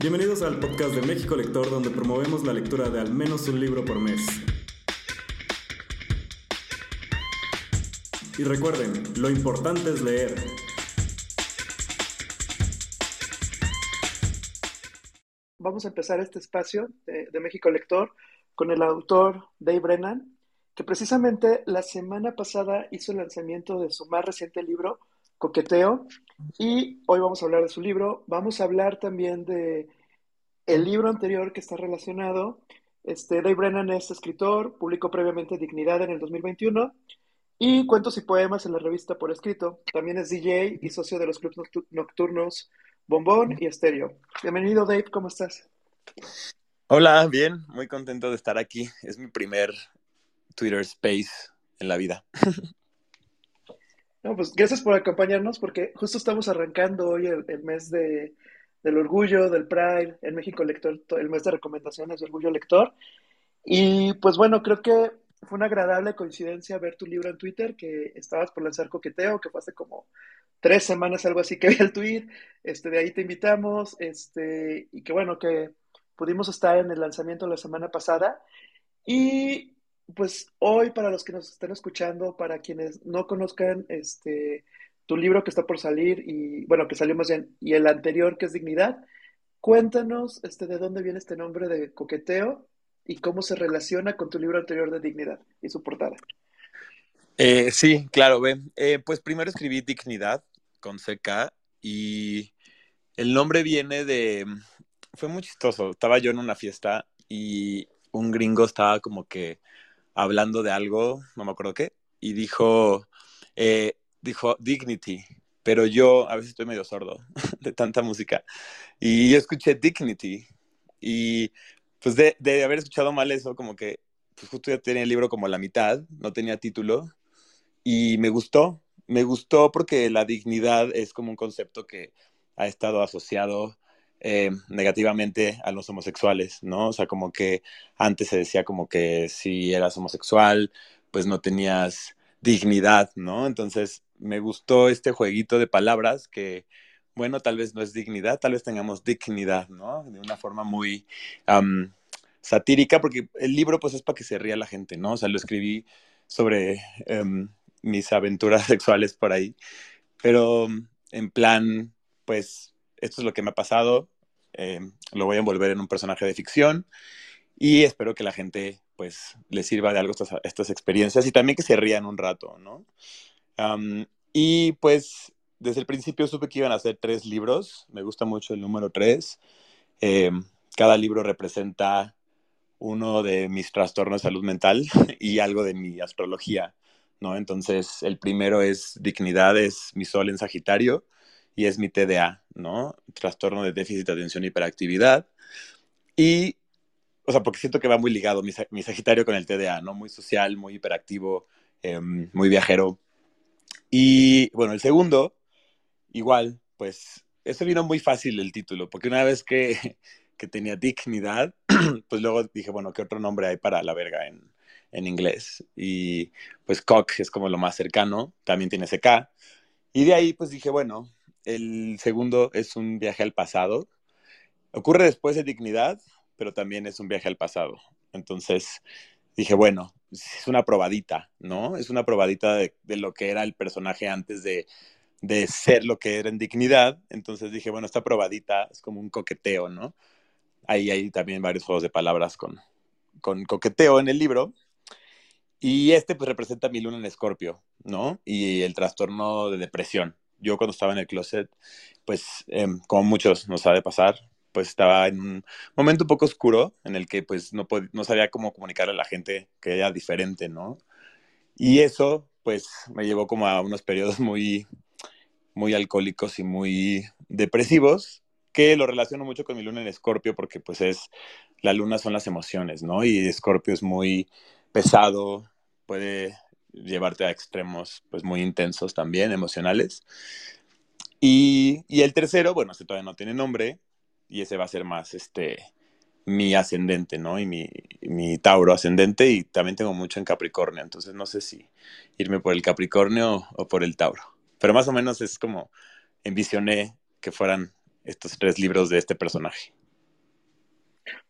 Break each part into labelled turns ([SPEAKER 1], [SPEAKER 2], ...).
[SPEAKER 1] Bienvenidos al podcast de México Lector, donde promovemos la lectura de al menos un libro por mes. Y recuerden, lo importante es leer.
[SPEAKER 2] Vamos a empezar este espacio de, México Lector con el autor Dave Brennan, que precisamente la semana pasada hizo el lanzamiento de su más reciente libro, Coqueteo, y hoy vamos a hablar de su libro. Vamos a hablar también de el libro anterior que está relacionado. Este, Dave Brennan es escritor, publicó previamente Dignidad en el 2021 y cuentos y poemas en la revista por escrito. También es DJ y socio de los clubes nocturnos Bombón y Estéreo. Bienvenido, Dave, ¿cómo estás?
[SPEAKER 3] Hola, bien, muy contento de estar aquí. Es mi primer Twitter Space en la vida.
[SPEAKER 2] No, pues gracias por acompañarnos porque justo estamos arrancando hoy el, mes de, del orgullo, del Pride, en México Lector, el mes de recomendaciones de Orgullo Lector. Y pues bueno, creo que fue una agradable coincidencia ver tu libro en Twitter, que estabas por lanzar Coqueteo, que fue hace como tres semanas, algo así que vi el tweet, este, de ahí te invitamos, este, y que bueno, que pudimos estar en el lanzamiento la semana pasada. Y pues hoy, para los que nos estén escuchando, para quienes no conozcan este, tu libro que está por salir, y bueno, que salió más bien, y el anterior que es Dignidad, cuéntanos este, de dónde viene este nombre de coqueteo y cómo se relaciona con tu libro anterior de Dignidad y su portada.
[SPEAKER 3] Eh, sí, claro, ve. Eh, pues primero escribí Dignidad con CK y el nombre viene de... Fue muy chistoso. Estaba yo en una fiesta y un gringo estaba como que hablando de algo, no me acuerdo qué, y dijo, eh, dijo Dignity, pero yo a veces estoy medio sordo de tanta música, y yo escuché Dignity, y pues de, de haber escuchado mal eso, como que pues justo ya tenía el libro como la mitad, no tenía título, y me gustó, me gustó porque la dignidad es como un concepto que ha estado asociado eh, negativamente a los homosexuales, ¿no? O sea, como que antes se decía como que si eras homosexual, pues no tenías dignidad, ¿no? Entonces me gustó este jueguito de palabras que, bueno, tal vez no es dignidad, tal vez tengamos dignidad, ¿no? De una forma muy satírica, porque el libro pues es para que se ría la gente, ¿no? O sea, lo escribí sobre em, mis aventuras sexuales por ahí, pero en plan, pues esto es lo que me ha pasado, eh, lo voy a envolver en un personaje de ficción y espero que la gente pues le sirva de algo estas, estas experiencias y también que se rían un rato, ¿no? Y pues desde el principio supe que iban a ser tres libros, me gusta mucho el número tres, eh, cada libro representa uno de mis trastornos de salud mental y algo de mi astrología, ¿no? Entonces el primero es dignidad, es mi sol en Sagitario, y es mi TDA, ¿no? Trastorno de déficit de atención y hiperactividad. Y, o sea, porque siento que va muy ligado mi, mi Sagitario con el TDA, ¿no? Muy social, muy hiperactivo, em, muy viajero. Y, bueno, el segundo, igual, pues, eso vino muy fácil el título, porque una vez que, que tenía dignidad, pues luego dije, bueno, ¿qué otro nombre hay para la verga en, en inglés? Y pues cock es como lo más cercano, también tiene ese K. Y de ahí pues dije, bueno, el segundo es un viaje al pasado. Ocurre después de Dignidad, pero también es un viaje al pasado. Entonces dije, bueno, es una probadita, ¿no? Es una probadita de, lo que era el personaje antes de, ser lo que era en Dignidad. Entonces dije, bueno, esta probadita es como un coqueteo, ¿no? Ahí hay también varios juegos de palabras con, con coqueteo en el libro. Y este pues representa mi luna en escorpio, ¿no? Y el trastorno de depresión yo cuando estaba en el closet, pues em, como muchos nos sabe pasar, pues estaba en un momento un poco oscuro en el que pues no, no sabía cómo comunicarle a la gente que era diferente, ¿no? Y eso pues me llevó como a unos periodos muy, muy alcohólicos y muy depresivos, que lo relaciono mucho con mi luna en Escorpio porque pues es, la luna son las emociones, ¿no? Y Escorpio es muy pesado, puede llevarte a extremos pues muy intensos también, emocionales. Y, y el tercero, bueno, ese todavía no tiene nombre y ese va a ser más este mi ascendente, ¿no? Y mi, mi Tauro ascendente y también tengo mucho en Capricornio, entonces no sé si irme por el Capricornio o por el Tauro. Pero más o menos es como envisioné que fueran estos tres libros de este personaje.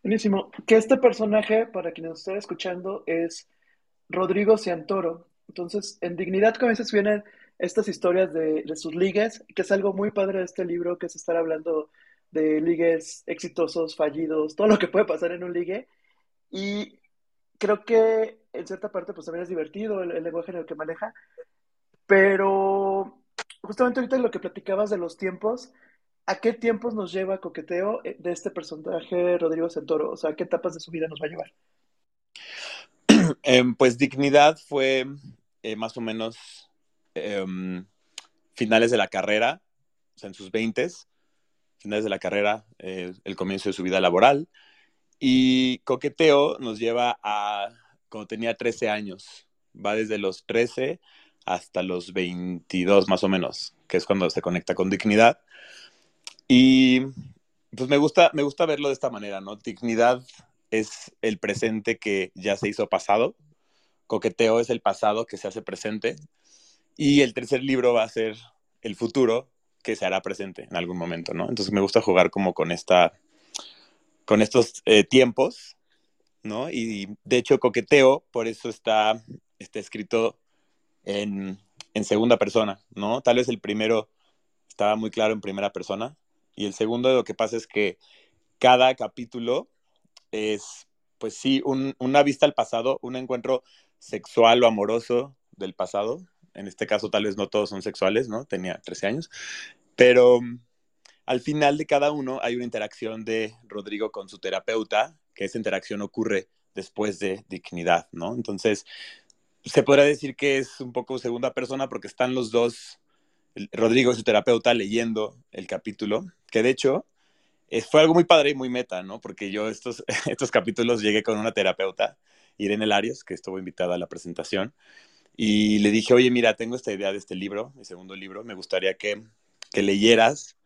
[SPEAKER 2] Buenísimo. Que este personaje, para quienes estén escuchando, es Rodrigo Ciantoro. Entonces, en Dignidad a veces vienen estas historias de, de, sus ligues, que es algo muy padre de este libro, que es estar hablando de ligues exitosos, fallidos, todo lo que puede pasar en un ligue. Y creo que en cierta parte pues también es divertido el, lenguaje en el que maneja, pero justamente ahorita lo que platicabas de los tiempos, ¿a qué tiempos nos lleva Coqueteo eh, de este personaje Rodrigo Santoro? O sea, ¿a qué etapas de su vida nos va a llevar?
[SPEAKER 3] Eh, pues Dignidad fue eh, más o menos eh, finales de la carrera, o sea, en sus 20 finales de la carrera, eh, el comienzo de su vida laboral. Y Coqueteo nos lleva a cuando tenía 13 años. Va desde los 13 hasta los 22 más o menos, que es cuando se conecta con Dignidad. Y pues me gusta, me gusta verlo de esta manera, ¿no? Dignidad es el presente que ya se hizo pasado, coqueteo es el pasado que se hace presente y el tercer libro va a ser el futuro que se hará presente en algún momento, ¿no? Entonces me gusta jugar como con esta, con estos eh, tiempos, ¿no? Y de hecho coqueteo, por eso está, está escrito en, en segunda persona, ¿no? Tal vez el primero estaba muy claro en primera persona y el segundo lo que pasa es que cada capítulo es, pues sí, un, una vista al pasado, un encuentro sexual o amoroso del pasado. En este caso, tal vez no todos son sexuales, ¿no? Tenía 13 años. Pero al final de cada uno hay una interacción de Rodrigo con su terapeuta, que esa interacción ocurre después de dignidad, ¿no? Entonces, se podría decir que es un poco segunda persona porque están los dos, Rodrigo y su terapeuta, leyendo el capítulo, que de hecho fue algo muy padre y muy meta, ¿no? Porque yo estos, estos capítulos llegué con una terapeuta, Irene Larios, que estuvo invitada a la presentación, y le dije, oye, mira, tengo esta idea de este libro, mi segundo libro, me gustaría que, que leyeras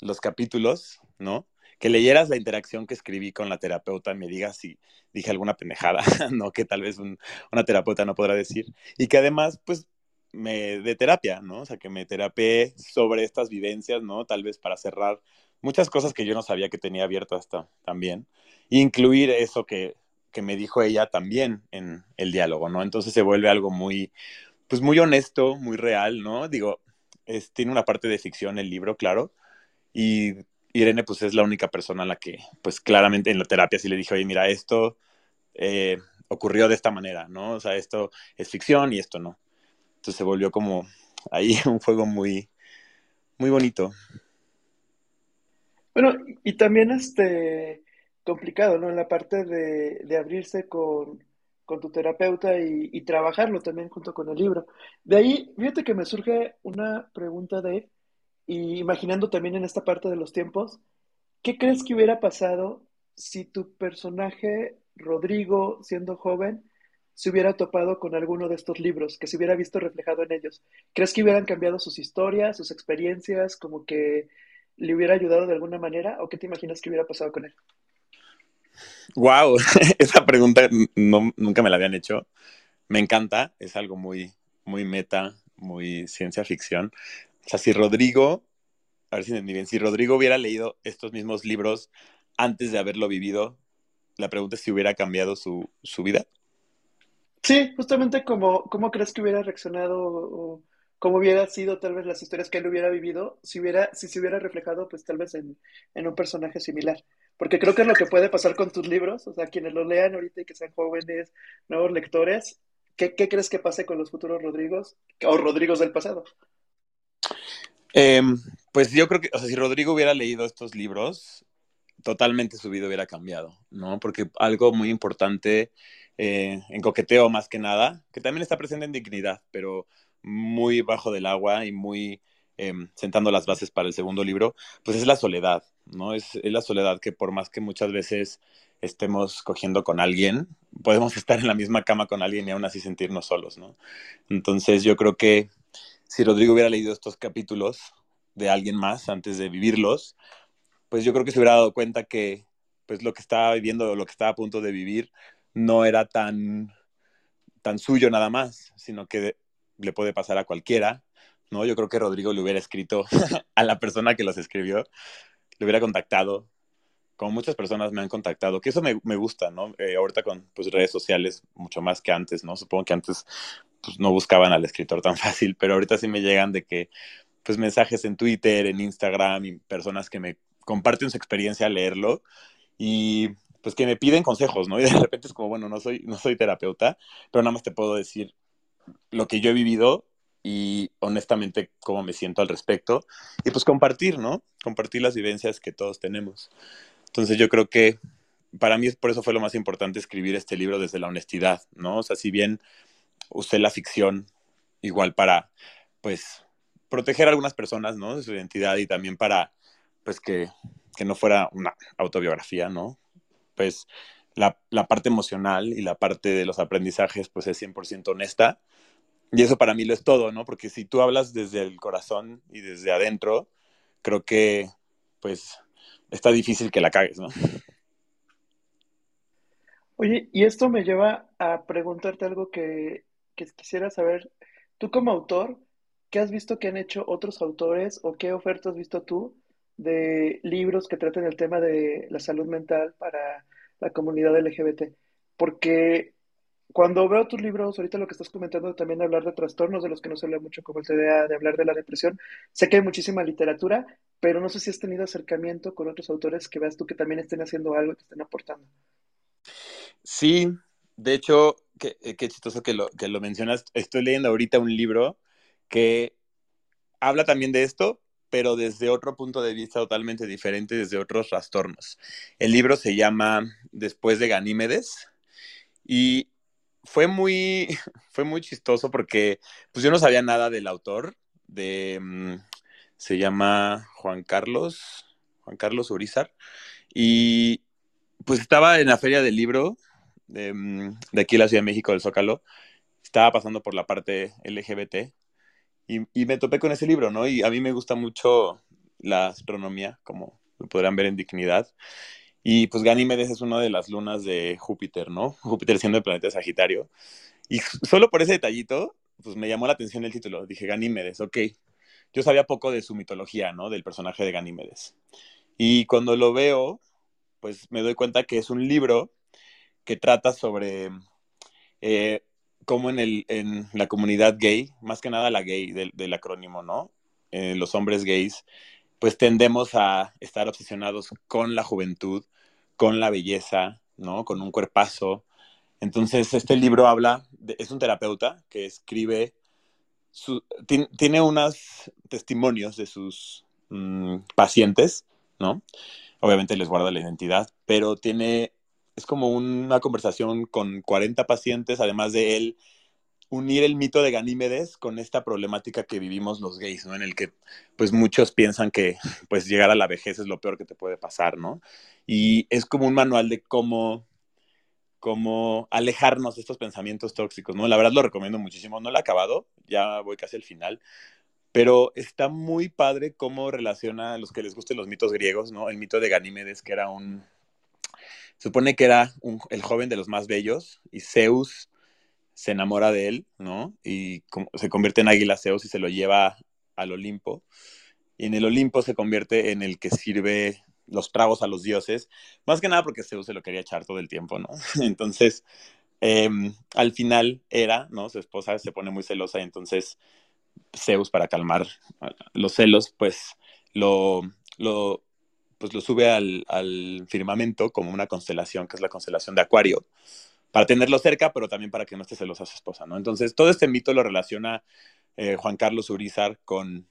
[SPEAKER 3] los capítulos, ¿no? Que leyeras la interacción que escribí con la terapeuta, me digas si dije alguna pendejada, ¿no? Que tal vez un, una terapeuta no podrá decir. Y que además, pues, me de terapia, ¿no? O sea, que me terapé sobre estas vivencias, ¿no? Tal vez para cerrar muchas cosas que yo no sabía que tenía abiertas también, incluir eso que, que, me dijo ella también en el diálogo, ¿no? Entonces se vuelve algo muy, pues muy honesto, muy real, ¿no? Digo, es, tiene una parte de ficción el libro, claro, y Irene pues es la única persona a la que, pues claramente en la terapia sí le dije, oye, mira, esto eh, ocurrió de esta manera, ¿no? O sea, esto es ficción y esto no. Entonces se volvió como ahí un juego muy, muy bonito.
[SPEAKER 2] Bueno, y también este complicado, ¿no? En la parte de, abrirse con, tu terapeuta y, y, trabajarlo también junto con el libro. De ahí, fíjate que me surge una pregunta, Dave, y imaginando también en esta parte de los tiempos, ¿qué crees que hubiera pasado si tu personaje, Rodrigo, siendo joven, se hubiera topado con alguno de estos libros, que se hubiera visto reflejado en ellos? ¿Crees que hubieran cambiado sus historias, sus experiencias, como que le hubiera ayudado de alguna manera o qué te imaginas que hubiera pasado con él?
[SPEAKER 3] Wow, esa pregunta nunca me la habían hecho. Me encanta, es algo muy, muy meta, muy ciencia ficción. O sea, si Rodrigo, a ver si entendí bien, si Rodrigo hubiera leído estos mismos libros antes de haberlo vivido, la pregunta es si hubiera cambiado su, su vida.
[SPEAKER 2] Sí, justamente como, ¿cómo crees que hubiera reaccionado o, cómo hubiera sido tal vez las historias que él hubiera vivido si, hubiera, si se hubiera reflejado pues tal vez en, en, un personaje similar. Porque creo que es lo que puede pasar con tus libros, o sea, quienes los lean ahorita y que sean jóvenes, nuevos lectores, ¿qué, crees que pase con los futuros Rodrigos o Rodrigos del pasado?
[SPEAKER 3] Eh, pues yo creo que, o sea, si Rodrigo hubiera leído estos libros, totalmente su vida hubiera cambiado, ¿no? Porque algo muy importante eh, en coqueteo más que nada, que también está presente en dignidad, pero muy bajo del agua y muy eh, sentando las bases para el segundo libro, pues es la soledad, ¿no? Es, es, la soledad que por más que muchas veces estemos cogiendo con alguien, podemos estar en la misma cama con alguien y aún así sentirnos solos, ¿no? Entonces yo creo que si Rodrigo hubiera leído estos capítulos de alguien más antes de vivirlos, pues yo creo que se hubiera dado cuenta que pues lo que estaba viviendo, lo que estaba a punto de vivir, no era tan, tan suyo nada más, sino que le puede pasar a cualquiera, ¿no? Yo creo que Rodrigo le hubiera escrito a la persona que los escribió, le hubiera contactado como muchas personas me han contactado, que eso me, me gusta, ¿no? Eh, ahorita con pues, redes sociales mucho más que antes, ¿no? Supongo que antes pues, no buscaban al escritor tan fácil, pero ahorita sí me llegan de que, pues mensajes en Twitter, en Instagram y personas que me comparten su experiencia al leerlo y pues que me piden consejos, ¿no? Y de repente es como, bueno, no soy, no soy terapeuta, pero nada más te puedo decir lo que yo he vivido y honestamente cómo me siento al respecto y pues compartir, ¿no? Compartir las vivencias que todos tenemos. Entonces yo creo que para mí por eso fue lo más importante escribir este libro desde la honestidad, ¿no? O sea, si bien usé la ficción igual para, pues, proteger a algunas personas, ¿no? De su identidad y también para, pues, que, que no fuera una autobiografía, ¿no? Pues la, la, parte emocional y la parte de los aprendizajes, pues, es 100% honesta. Y eso para mí lo es todo, ¿no? Porque si tú hablas desde el corazón y desde adentro, creo que, pues, está difícil que la cagues, ¿no?
[SPEAKER 2] Oye, y esto me lleva a preguntarte algo que, quisiera saber. Tú como autor, ¿qué has visto que han hecho otros autores o qué ofertas has visto tú de libros que traten el tema de la salud mental para la comunidad LGBT? Porque cuando veo tus libros, ahorita lo que estás comentando también hablar de trastornos de los que no se habla mucho, como el TDA, de hablar de la depresión, sé que hay muchísima literatura, pero no sé si has tenido acercamiento con otros autores que veas tú que también estén haciendo algo, que estén aportando.
[SPEAKER 3] Sí, de hecho, qué, eh, qué chistoso que lo, que lo mencionas. Estoy leyendo ahorita un libro que habla también de esto, pero desde otro punto de vista totalmente diferente, desde otros trastornos. El libro se llama Después de Ganímedes y fue muy, fue muy chistoso porque pues yo no sabía nada del autor, de, mm, se llama Juan Carlos, Juan Carlos Urizar, y pues estaba en la feria del libro de, mm, de aquí en la Ciudad de México, del Zócalo, estaba pasando por la parte LGBT y, y, me topé con ese libro, ¿no? Y a mí me gusta mucho la astronomía, como lo podrán ver en Dignidad. Y pues Ganímedes es una de las lunas de Júpiter, ¿no? Júpiter siendo el planeta Sagitario. Y solo por ese detallito, pues me llamó la atención el título. Dije, Ganímedes, ok. Yo sabía poco de su mitología, ¿no? Del personaje de Ganímedes. Y cuando lo veo, pues me doy cuenta que es un libro que trata sobre eh, cómo en, el, en la comunidad gay, más que nada la gay del, del acrónimo, ¿no? Eh, los hombres gays pues tendemos a estar obsesionados con la juventud, con la belleza, ¿no? Con un cuerpazo. Entonces, este libro habla, es un terapeuta que escribe, tiene unos testimonios de sus mmm, pacientes, ¿no? Obviamente les guarda la identidad, pero tiene, es como una conversación con 40 pacientes, además de él unir el mito de Ganímedes con esta problemática que vivimos los gays, ¿no? En el que, pues, muchos piensan que, pues, llegar a la vejez es lo peor que te puede pasar, ¿no? Y es como un manual de cómo, cómo alejarnos de estos pensamientos tóxicos, ¿no? La verdad lo recomiendo muchísimo. No lo he acabado, ya voy casi al final, pero está muy padre cómo relaciona a los que les gusten los mitos griegos, ¿no? El mito de Ganímedes, que era un... Supone que era el joven de los más bellos y Zeus se enamora de él, ¿no? Y se convierte en águila Zeus y se lo lleva al Olimpo. Y en el Olimpo se convierte en el que sirve los tragos a los dioses, más que nada porque Zeus se lo quería echar todo el tiempo, ¿no? Entonces, eh, al final era, ¿no? Su esposa se pone muy celosa y entonces Zeus, para calmar los celos, pues lo, pues sube al, al firmamento como una constelación, que es la constelación de Acuario para tenerlo cerca, pero también para que no esté celosa su esposa, ¿no? Entonces, todo este mito lo relaciona eh, Juan Carlos Urizar con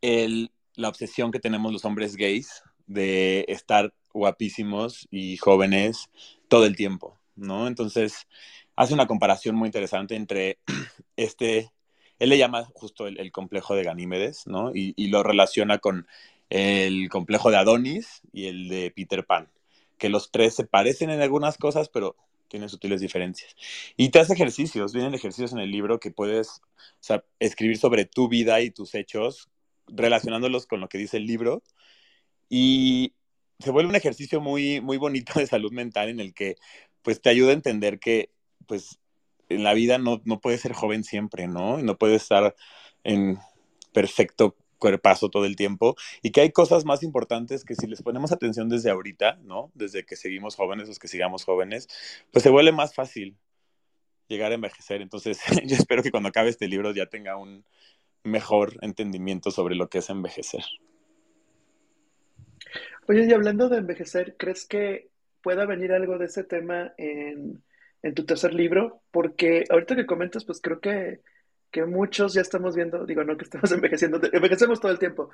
[SPEAKER 3] el, la obsesión que tenemos los hombres gays de estar guapísimos y jóvenes todo el tiempo, ¿no? Entonces, hace una comparación muy interesante entre este, él le llama justo el, complejo de Ganímedes, ¿no? Y lo relaciona con el complejo de Adonis y el de Peter Pan, que los tres se parecen en algunas cosas, pero tiene sutiles diferencias. Y te hace ejercicios, vienen ejercicios en el libro que puedes escribir sobre tu vida y tus hechos, relacionándolos con lo que dice el libro. Y se vuelve un ejercicio muy, muy bonito de salud mental en el que pues te ayuda a entender que pues en la vida no, no puedes ser joven siempre, ¿no? Y no puedes estar en perfecto cuerpazo todo el tiempo y que hay cosas más importantes que si les ponemos atención desde ahorita, ¿no? Desde que seguimos jóvenes, los que sigamos jóvenes, pues se vuelve más fácil llegar a envejecer. Entonces, yo espero que cuando acabe este libro ya tenga un mejor entendimiento sobre lo que es envejecer.
[SPEAKER 2] Oye, y hablando de envejecer, ¿crees que pueda venir algo de ese tema en, en tu tercer libro? Porque ahorita que comentas, pues creo que que muchos ya estamos viendo, digo, no que estamos envejeciendo, envejecemos todo el tiempo,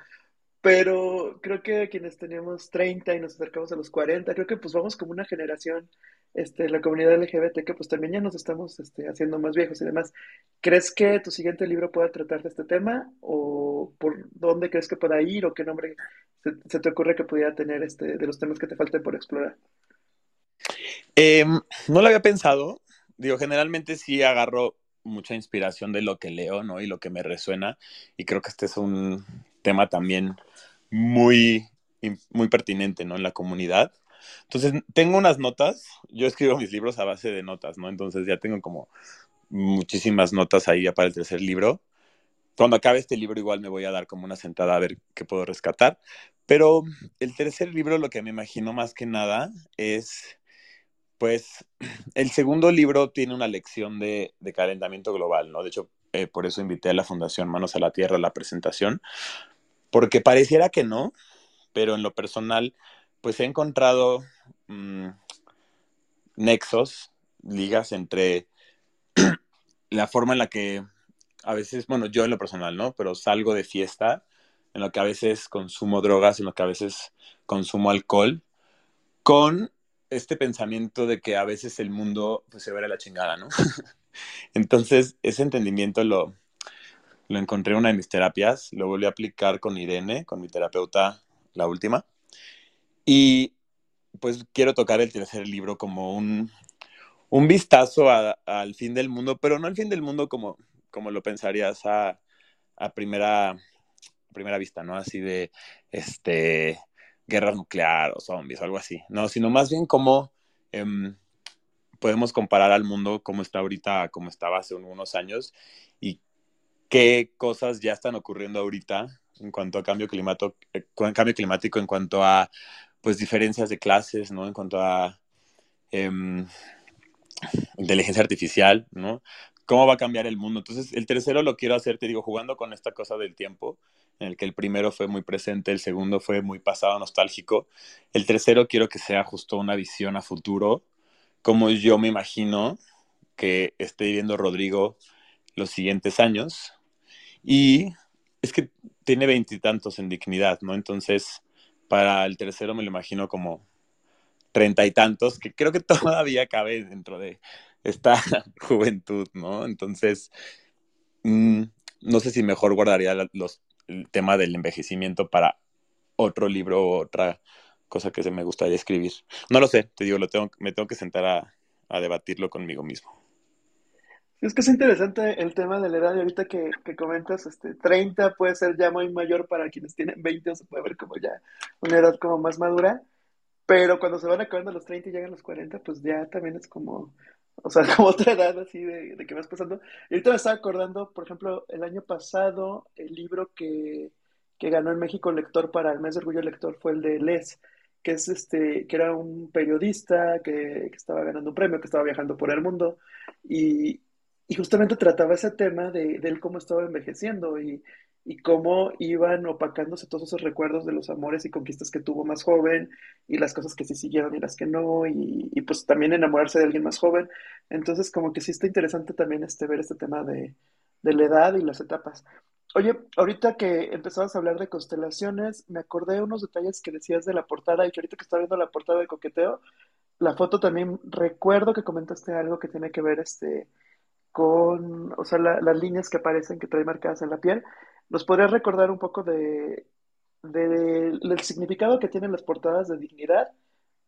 [SPEAKER 2] pero creo que quienes teníamos 30 y nos acercamos a los 40, creo que pues vamos como una generación, este, la comunidad LGBT, que pues también ya nos estamos este, haciendo más viejos y demás. ¿Crees que tu siguiente libro pueda tratar de este tema? ¿O por dónde crees que pueda ir? ¿O qué nombre se, te ocurre que pudiera tener este, de los temas que te falten por explorar?
[SPEAKER 3] Em, no lo había pensado. Digo, generalmente sí agarro mucha inspiración de lo que leo, ¿no? Y lo que me resuena. Y creo que este es un tema también muy, muy pertinente, ¿no? En la comunidad. Entonces, tengo unas notas. Yo escribo mis libros a base de notas, ¿no? Entonces ya tengo como muchísimas notas ahí ya para el tercer libro. Cuando acabe este libro igual me voy a dar como una sentada a ver qué puedo rescatar. Pero el tercer libro lo que me imagino más que nada es pues el segundo libro tiene una lección de, calentamiento global, ¿no? De hecho, eh, por eso invité a la Fundación Manos a la Tierra a la presentación, porque pareciera que no, pero en lo personal, pues he encontrado mm, nexos, ligas entre la forma en la que a veces, bueno, yo en lo personal, ¿no? Pero salgo de fiesta, en lo que a veces consumo drogas, en lo que a veces consumo alcohol, con este pensamiento de que a veces el mundo pues, se ve a la chingada, ¿no? Entonces, ese entendimiento lo, lo encontré en una de mis terapias, lo volví a aplicar con Irene, con mi terapeuta, la última. Y pues quiero tocar el tercer libro como un, un vistazo al fin del mundo, pero no al fin del mundo como, como lo pensarías a, a primera, primera vista, ¿no? Así de, este, guerra nuclear o zombies o algo así, no, sino más bien cómo em, podemos comparar al mundo como está ahorita, como estaba hace unos años y qué cosas ya están ocurriendo ahorita en cuanto a cambio, climático eh, cambio climático, en cuanto a pues diferencias de clases, ¿no? En cuanto a em, inteligencia artificial, ¿no? ¿Cómo va a cambiar el mundo? Entonces, el tercero lo quiero hacer, te digo, jugando con esta cosa del tiempo, en el que el primero fue muy presente, el segundo fue muy pasado, nostálgico. El tercero quiero que sea justo una visión a futuro, como yo me imagino que esté viviendo Rodrigo los siguientes años. Y es que tiene veintitantos en dignidad, ¿no? Entonces, para el tercero me lo imagino como treinta y tantos, que creo que todavía cabe dentro de esta juventud, ¿no? Entonces, mm, no sé si mejor guardaría los el tema del envejecimiento para otro libro o otra cosa que se me gustaría escribir. No lo sé, te digo, lo tengo, me tengo que sentar a, debatirlo conmigo mismo.
[SPEAKER 2] Es que es interesante el tema de la edad y ahorita que, comentas, este, 30 puede ser ya muy mayor para quienes tienen 20, o se puede ver como ya una edad como más madura, pero cuando se van acabando los 30 y llegan los 40, pues ya también es como, o sea, como otra edad así de, de que vas pasando. Ahorita me estaba acordando, por ejemplo, el año pasado, el libro que, que ganó en México Lector para el mes de Orgullo Lector fue el de Les, que es este, que era un periodista que, que estaba ganando un premio, que estaba viajando por el mundo, y, y justamente trataba ese tema de, de cómo estaba envejeciendo y, y cómo iban opacándose todos esos recuerdos de los amores y conquistas que tuvo más joven y las cosas que sí siguieron y las que no y, pues también enamorarse de alguien más joven. Entonces como que sí está interesante también este, ver este tema de, de la edad y las etapas. Oye, ahorita que empezabas a hablar de constelaciones, me acordé de unos detalles que decías de la portada y que ahorita que estaba viendo la portada de Coqueteo, la foto también recuerdo que comentaste algo que tiene que ver este con, o sea, las líneas que aparecen que trae marcadas en la piel. ¿Nos podrías recordar un poco de, del significado que tienen las portadas de dignidad?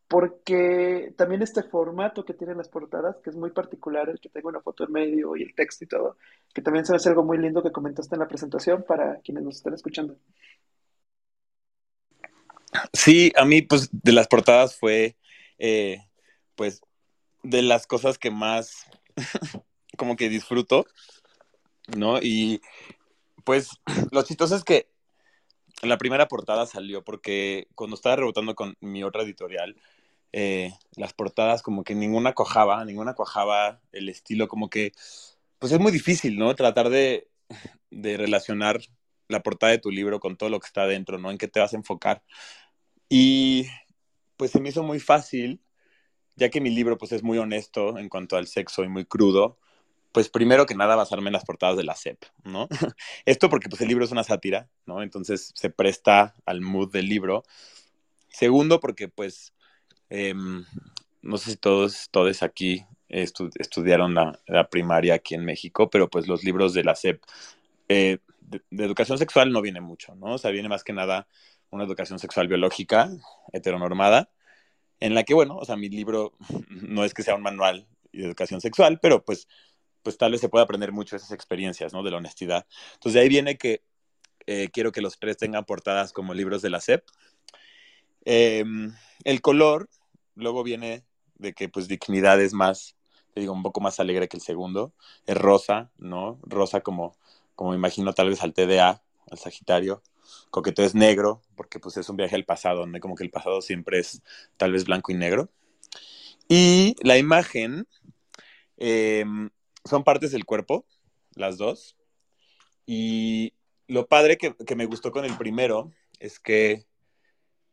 [SPEAKER 2] Porque también este formato que tienen las portadas, que es muy particular, el que tengo una foto en medio y el texto y todo, que también se me hace algo muy lindo que comentaste en la presentación para quienes nos están escuchando.
[SPEAKER 3] Sí, a mí, pues, de las portadas fue, eh, pues, de las cosas que más, como que disfruto, ¿no? Y pues lo chistoso es que la primera portada salió porque cuando estaba rebotando con mi otra editorial, eh, las portadas como que ninguna cojaba, ninguna cojaba el estilo, como que, pues es muy difícil, ¿no? Tratar de, de relacionar la portada de tu libro con todo lo que está dentro, ¿no? En qué te vas a enfocar. Y pues se me hizo muy fácil, ya que mi libro pues es muy honesto en cuanto al sexo y muy crudo, pues primero que nada basarme en las portadas de la SEP, ¿no? Esto porque pues el libro es una sátira, ¿no? Entonces se presta al mood del libro. Segundo porque pues, em, no sé si todos, todos aquí estudiaron la, primaria aquí en México, pero pues los libros de la SEP eh, de, educación sexual no viene mucho, ¿no? O sea, viene más que nada una educación sexual biológica, heteronormada, en la que, bueno, o sea, mi libro no es que sea un manual de educación sexual, pero pues, pues tal vez se pueda aprender mucho esas experiencias, ¿no? De la honestidad. Entonces de ahí viene que eh, quiero que los tres tengan portadas como libros de la SEP. Em, el color, luego viene de que pues dignidad es más, te digo, un poco más alegre que el segundo. Es rosa, ¿no? Rosa como como imagino tal vez al TDA, al Sagitario. Coqueteo es negro, porque pues es un viaje al pasado, ¿no? Como que el pasado siempre es tal vez blanco y negro. Y la imagen em, son partes del cuerpo, las dos. Y lo padre que, que, me gustó con el primero es que,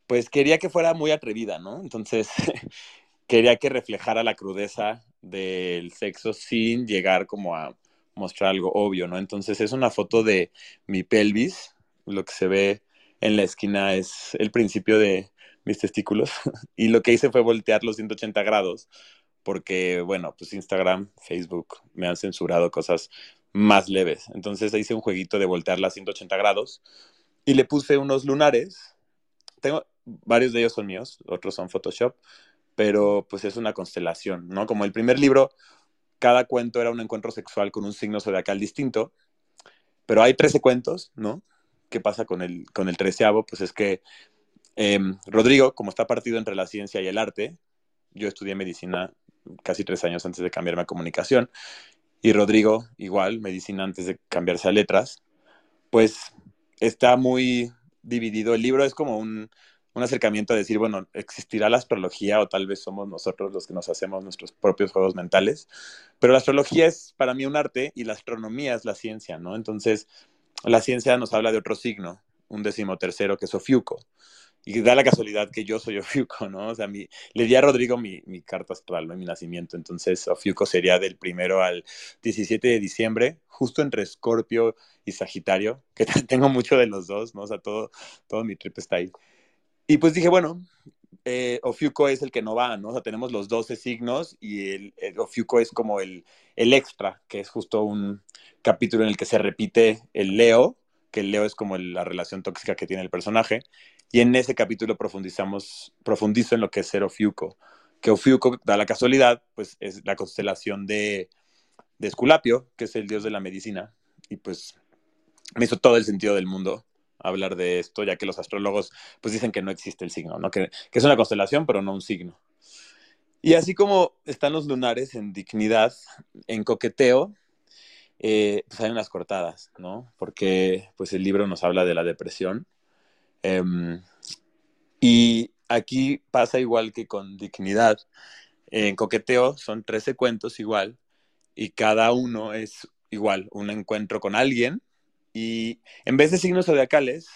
[SPEAKER 3] pues quería que fuera muy atrevida, ¿no? Entonces, quería que reflejara la crudeza del sexo sin llegar como a mostrar algo obvio, ¿no? Entonces es una foto de mi pelvis, lo que se ve en la esquina es el principio de mis testículos y lo que hice fue voltear los 180 grados porque, bueno, pues Instagram, Facebook me han censurado cosas más leves. Entonces hice un jueguito de voltear las 180 grados y le puse unos lunares. Tengo varios de ellos son míos, otros son Photoshop, pero pues es una constelación, ¿no? Como el primer libro cada cuento era un encuentro sexual con un signo zodiacal distinto, pero hay 13 cuentos, ¿no? ¿Qué pasa con el, con el treceavo? Pues es que em, Rodrigo, como está partido entre la ciencia y el arte, yo estudié medicina casi tres años antes de cambiarme a comunicación, y Rodrigo igual, medicina antes de cambiarse a letras, pues está muy dividido. El libro es como un, un acercamiento a decir, bueno, existirá la astrología o tal vez somos nosotros los que nos hacemos nuestros propios juegos mentales, pero la astrología es para mí un arte y la astronomía es la ciencia, ¿no? Entonces, la ciencia nos habla de otro signo, un decimotercero que es Ofiuco. Y da la casualidad que yo soy Ofiuco, ¿no? O sea, mi, le di a Rodrigo mi, mi carta astral, ¿no? Mi nacimiento. Entonces, Ofiuco sería del primero al 17 de diciembre, justo entre Escorpio y Sagitario, que tengo mucho de los dos, ¿no? O sea, todo, todo mi trip está ahí. Y pues dije, bueno, eh, Ofiuco es el que no va, ¿no? O sea, tenemos los 12 signos y el, Ofiuco es como el, el, extra, que es justo un capítulo en el que se repite el Leo, que Leo es como la relación tóxica que tiene el personaje, y en ese capítulo profundizamos, profundizo en lo que es ser Ofiuco, que Ofiuco, da la casualidad, pues es la constelación de, de Esculapio, que es el dios de la medicina, y pues me hizo todo el sentido del mundo hablar de esto, ya que los astrólogos pues dicen que no existe el signo, ¿no? que, es una constelación, pero no un signo. Y así como están los lunares en dignidad, en coqueteo, eh, pues hay unas cortadas, ¿no? Porque pues el libro nos habla de la depresión. Em, y aquí pasa igual que con dignidad. En coqueteo son 13 cuentos igual, y cada uno es igual, un encuentro con alguien y en vez de signos zodiacales,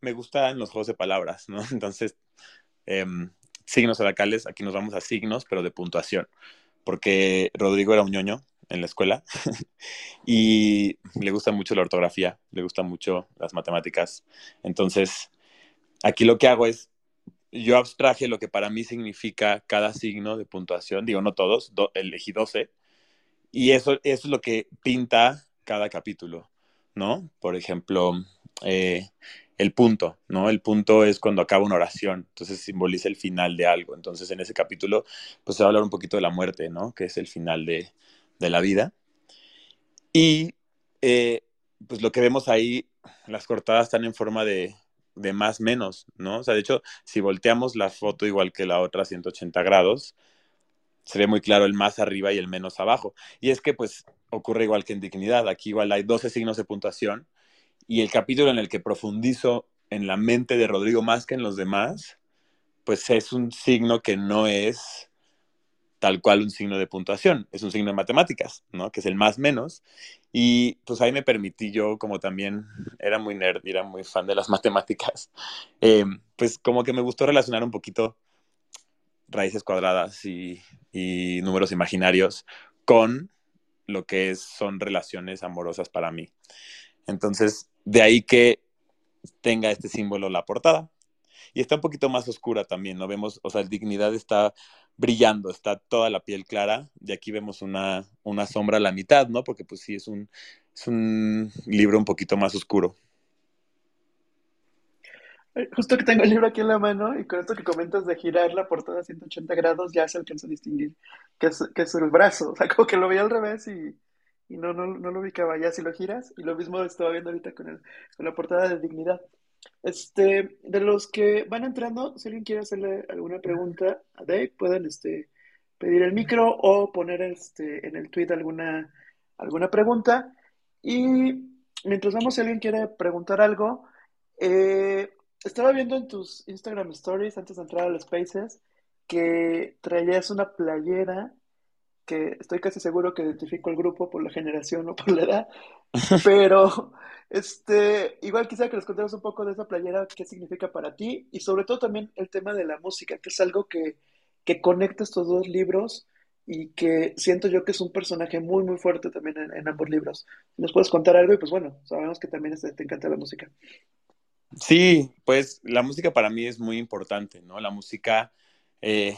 [SPEAKER 3] me gustan los juegos de palabras, ¿no? Entonces, em, signos zodiacales, aquí nos vamos a signos, pero de puntuación, porque Rodrigo era un ñoño en la escuela y le gusta mucho la ortografía, le gusta mucho las matemáticas. Entonces, aquí lo que hago es, yo abstraje lo que para mí significa cada signo de puntuación, digo, no todos, elegí 12, y eso, eso es lo que pinta cada capítulo. ¿no? Por ejemplo, eh, el punto, ¿no? El punto es cuando acaba una oración, entonces simboliza el final de algo. Entonces, en ese capítulo, pues se va a hablar un poquito de la muerte, ¿no? Que es el final de, la vida. Y, eh, pues lo que vemos ahí, las cortadas están en forma de, de más menos, ¿no? O sea, de hecho, si volteamos la foto igual que la otra 180 grados, se ve muy claro el más arriba y el menos abajo. Y es que pues ocurre igual que en dignidad, aquí igual hay 12 signos de puntuación y el capítulo en el que profundizo en la mente de Rodrigo más que en los demás, pues es un signo que no es tal cual un signo de puntuación, es un signo de matemáticas, ¿no? Que es el más menos. Y pues ahí me permití yo, como también era muy nerd y era muy fan de las matemáticas, eh, pues como que me gustó relacionar un poquito raíces cuadradas y, números imaginarios con lo que es, son relaciones amorosas para mí. Entonces, de ahí que tenga este símbolo la portada. Y está un poquito más oscura también, ¿no? Vemos, o sea, el dignidad está brillando, está toda la piel clara, y aquí vemos una, una sombra a la mitad, ¿no? Porque pues sí, es un, es un libro un poquito más oscuro.
[SPEAKER 2] Justo que tengo el libro aquí en la mano y con esto que comentas de girar la portada a 180 grados ya se alcanza a distinguir que es, que es el brazo, o sea, como que lo veía al revés y, y no, no, no, lo ubicaba ya si lo giras y lo mismo estaba viendo ahorita con, el, con la portada de Dignidad. Este, de los que van entrando, si alguien quiere hacerle alguna pregunta a Dave, pueden este, pedir el micro o poner este, en el tweet alguna, alguna pregunta. Y mientras vamos, si alguien quiere preguntar algo, eh, estaba viendo en tus Instagram Stories antes de entrar a los Spaces que traías una playera que estoy casi seguro que identifico el grupo por la generación o por la edad, pero este, igual quisiera que les contaras un poco de esa playera, qué significa para ti y sobre todo también el tema de la música, que es algo que, que conecta estos dos libros y que siento yo que es un personaje muy, muy fuerte también en, ambos libros. ¿Nos puedes contar algo? Y pues bueno, sabemos que también te encanta la música.
[SPEAKER 3] Sí, pues la música para mí es muy importante, ¿no? La música, eh,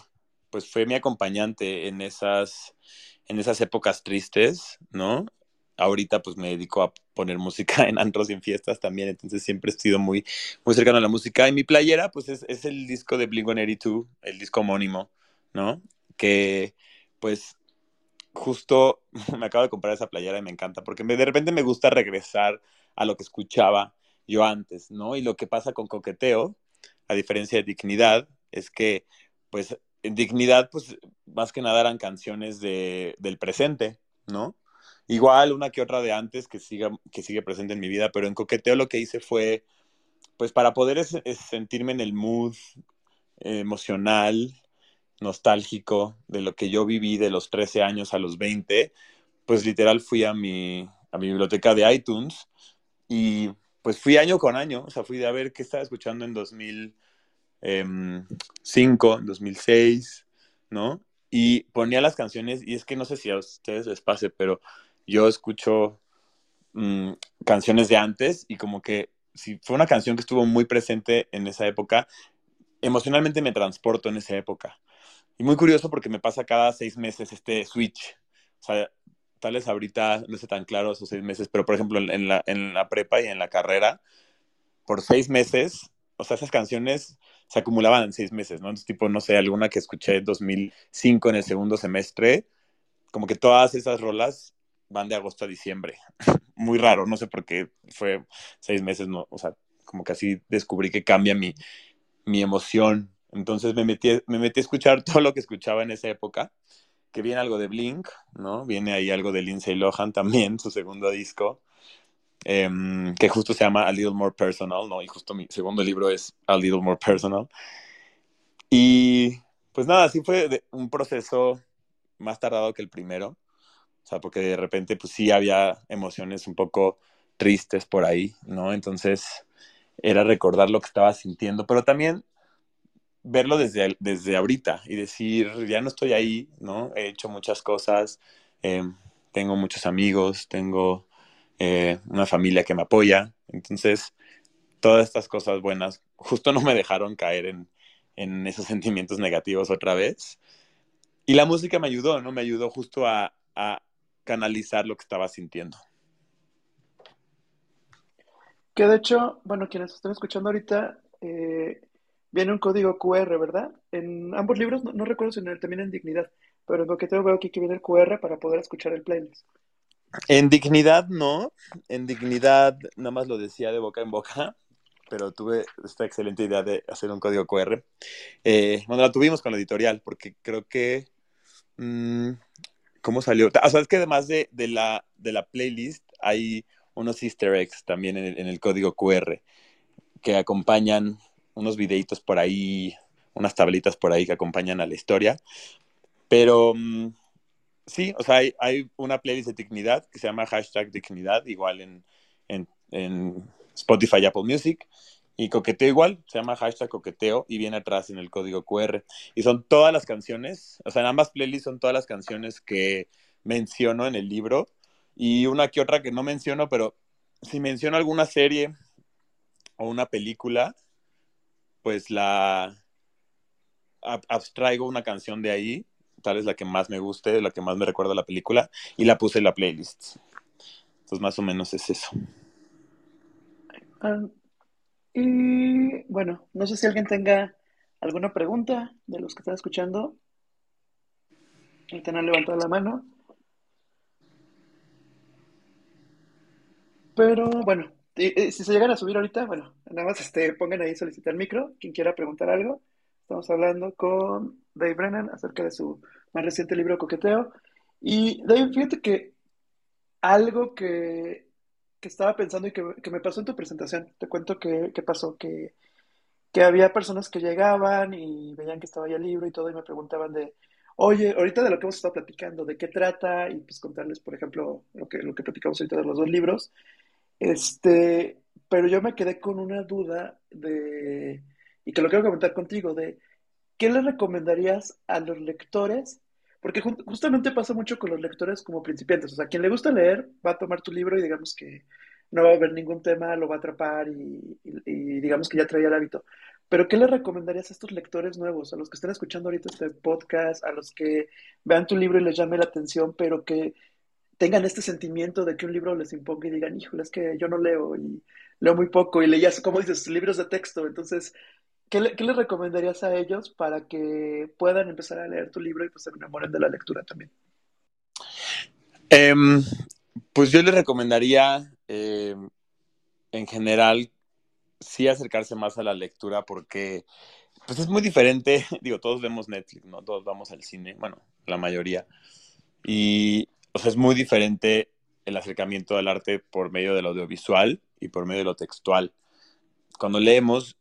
[SPEAKER 3] pues fue mi acompañante en esas, en esas épocas tristes, ¿no? Ahorita pues me dedico a poner música en antros y en fiestas también, entonces siempre he sido muy, muy cercano a la música. Y mi playera pues es, es el disco de Blink-182, el disco homónimo, ¿no? Que pues justo me acabo de comprar esa playera y me encanta, porque me, de repente me gusta regresar a lo que escuchaba yo antes, ¿no? Y lo que pasa con coqueteo, a diferencia de dignidad, es que pues en Dignidad, pues más que nada eran canciones de, del presente, ¿no? Igual una que otra de antes que, siga, que sigue presente en mi vida, pero en Coqueteo lo que hice fue, pues para poder sentirme en el mood emocional, nostálgico de lo que yo viví de los 13 años a los 20, pues literal fui a mi, a mi biblioteca de iTunes y pues fui año con año, o sea, fui a ver qué estaba escuchando en 2000 2005, 2006, ¿no? Y ponía las canciones, y es que no sé si a ustedes les pase, pero yo escucho mm, canciones de antes y como que si fue una canción que estuvo muy presente en esa época, emocionalmente me transporto en esa época. Y muy curioso porque me pasa cada seis meses este switch. O sea, tal vez ahorita no sé tan claro esos seis meses, pero por ejemplo en la, en la prepa y en la carrera, por seis meses, o sea, esas canciones se acumulaban en seis meses, ¿no? Entonces, tipo, no sé, alguna que escuché en 2005 en el segundo semestre, como que todas esas rolas van de agosto a diciembre. Muy raro, no sé por qué fue seis meses, no, o sea, como que así descubrí que cambia mi, mi emoción. Entonces me metí, me metí a escuchar todo lo que escuchaba en esa época, que viene algo de Blink, ¿no? Viene ahí algo de Lindsay Lohan también, su segundo disco. Em, que justo se llama A Little More Personal, ¿no? Y justo mi segundo libro es A Little More Personal. Y pues nada, sí fue un proceso más tardado que el primero, o sea, porque de repente pues sí había emociones un poco tristes por ahí, ¿no? Entonces era recordar lo que estaba sintiendo, pero también verlo desde, desde ahorita y decir, ya no estoy ahí, ¿no? He hecho muchas cosas, em, tengo muchos amigos, tengo eh, una familia que me apoya. Entonces, todas estas cosas buenas justo no me dejaron caer en, en esos sentimientos negativos otra vez. Y la música me ayudó, ¿no? Me ayudó justo a, a canalizar lo que estaba sintiendo.
[SPEAKER 2] Que de hecho, bueno, quienes están escuchando ahorita, eh, viene un código QR, ¿verdad? En ambos libros, no, recuerdo si en el, también en Dignidad, pero en lo que tengo veo aquí que viene el QR para poder escuchar el playlist.
[SPEAKER 3] En dignidad no, en dignidad nada más lo decía de boca en boca, pero tuve esta excelente idea de hacer un código QR. Eh, bueno, la tuvimos con la editorial, porque creo que... Mm, ¿Cómo salió? O sea, es que además de, de, la, de la playlist hay unos easter eggs también en el, en el código QR, que acompañan unos videitos por ahí, unas tablitas por ahí que acompañan a la historia. Pero mm, sí, o sea, hay, una playlist de dignidad que se llama hashtag dignidad, igual en, en, en Spotify y Apple Music. Y coqueteo igual, se llama hashtag coqueteo y viene atrás en el código QR. Y son todas las canciones, o sea, en ambas playlists son todas las canciones que menciono en el libro y una que otra que no menciono, pero si menciono alguna serie o una película, pues la abstraigo una canción de ahí, tal es la que más me guste, la que más me recuerda a la película, y la puse en la playlist. Entonces, más o menos es eso.
[SPEAKER 2] Ah, y bueno, no sé si alguien tenga alguna pregunta de los que están escuchando. Ahorita no han levantado la mano. Pero bueno, si se llegan a subir ahorita, bueno, nada más este, pongan ahí solicitar micro, quien quiera preguntar algo. Estamos hablando con Dave Brennan acerca de su más reciente libro Coqueteo. Y Dave, fíjate que algo que, estaba pensando y que, me pasó en tu presentación, te cuento que, pasó, que, que había personas que llegaban y veían que estaba ya el libro y todo y me preguntaban de, oye, ahorita de lo que hemos estado platicando, de qué trata y pues contarles, por ejemplo, lo que, lo que platicamos ahorita de los dos libros. Este, pero yo me quedé con una duda de, y que lo quiero comentar contigo, de qué le recomendarías a los lectores, porque justamente pasa mucho con los lectores como principiantes, o sea, quien le gusta leer va a tomar tu libro y digamos que no va a haber ningún tema, lo va a atrapar y, digamos que ya traía el hábito. Pero ¿qué le recomendarías a estos lectores nuevos, a los que están escuchando ahorita este podcast, a los que vean tu libro y les llame la atención, pero que tengan este sentimiento de que un libro les imponga y digan, híjole, es que yo no leo y leo muy poco y leías, como dices, libros de texto. Entonces, ¿qué, le, les recomendarías a ellos para que puedan empezar a leer tu libro y pues se enamoren de la lectura también?
[SPEAKER 3] Em, pues yo les recomendaría, em, en general, sí acercarse más a la lectura porque pues es muy diferente, digo, todos vemos Netflix, ¿no? Todos vamos al cine, bueno, la mayoría. Y, o sea, es muy diferente el acercamiento al arte por medio del audiovisual y por medio de lo textual. Cuando leemos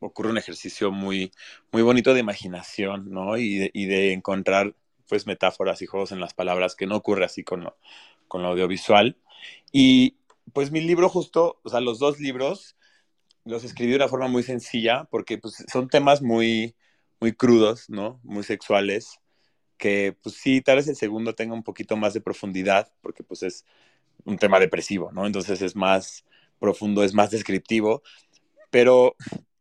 [SPEAKER 3] ocurre un ejercicio muy, muy bonito de imaginación, ¿no? Y de, encontrar, pues, metáforas y juegos en las palabras que no ocurre así con lo, con lo audiovisual. Y, pues, mi libro justo, o sea, los dos libros los escribí de una forma muy sencilla porque, pues, son temas muy, muy crudos, ¿no? Muy sexuales que pues sí, tal vez el segundo tenga un poquito más de profundidad, porque pues es un tema depresivo, ¿no? Entonces es más profundo, es más descriptivo, pero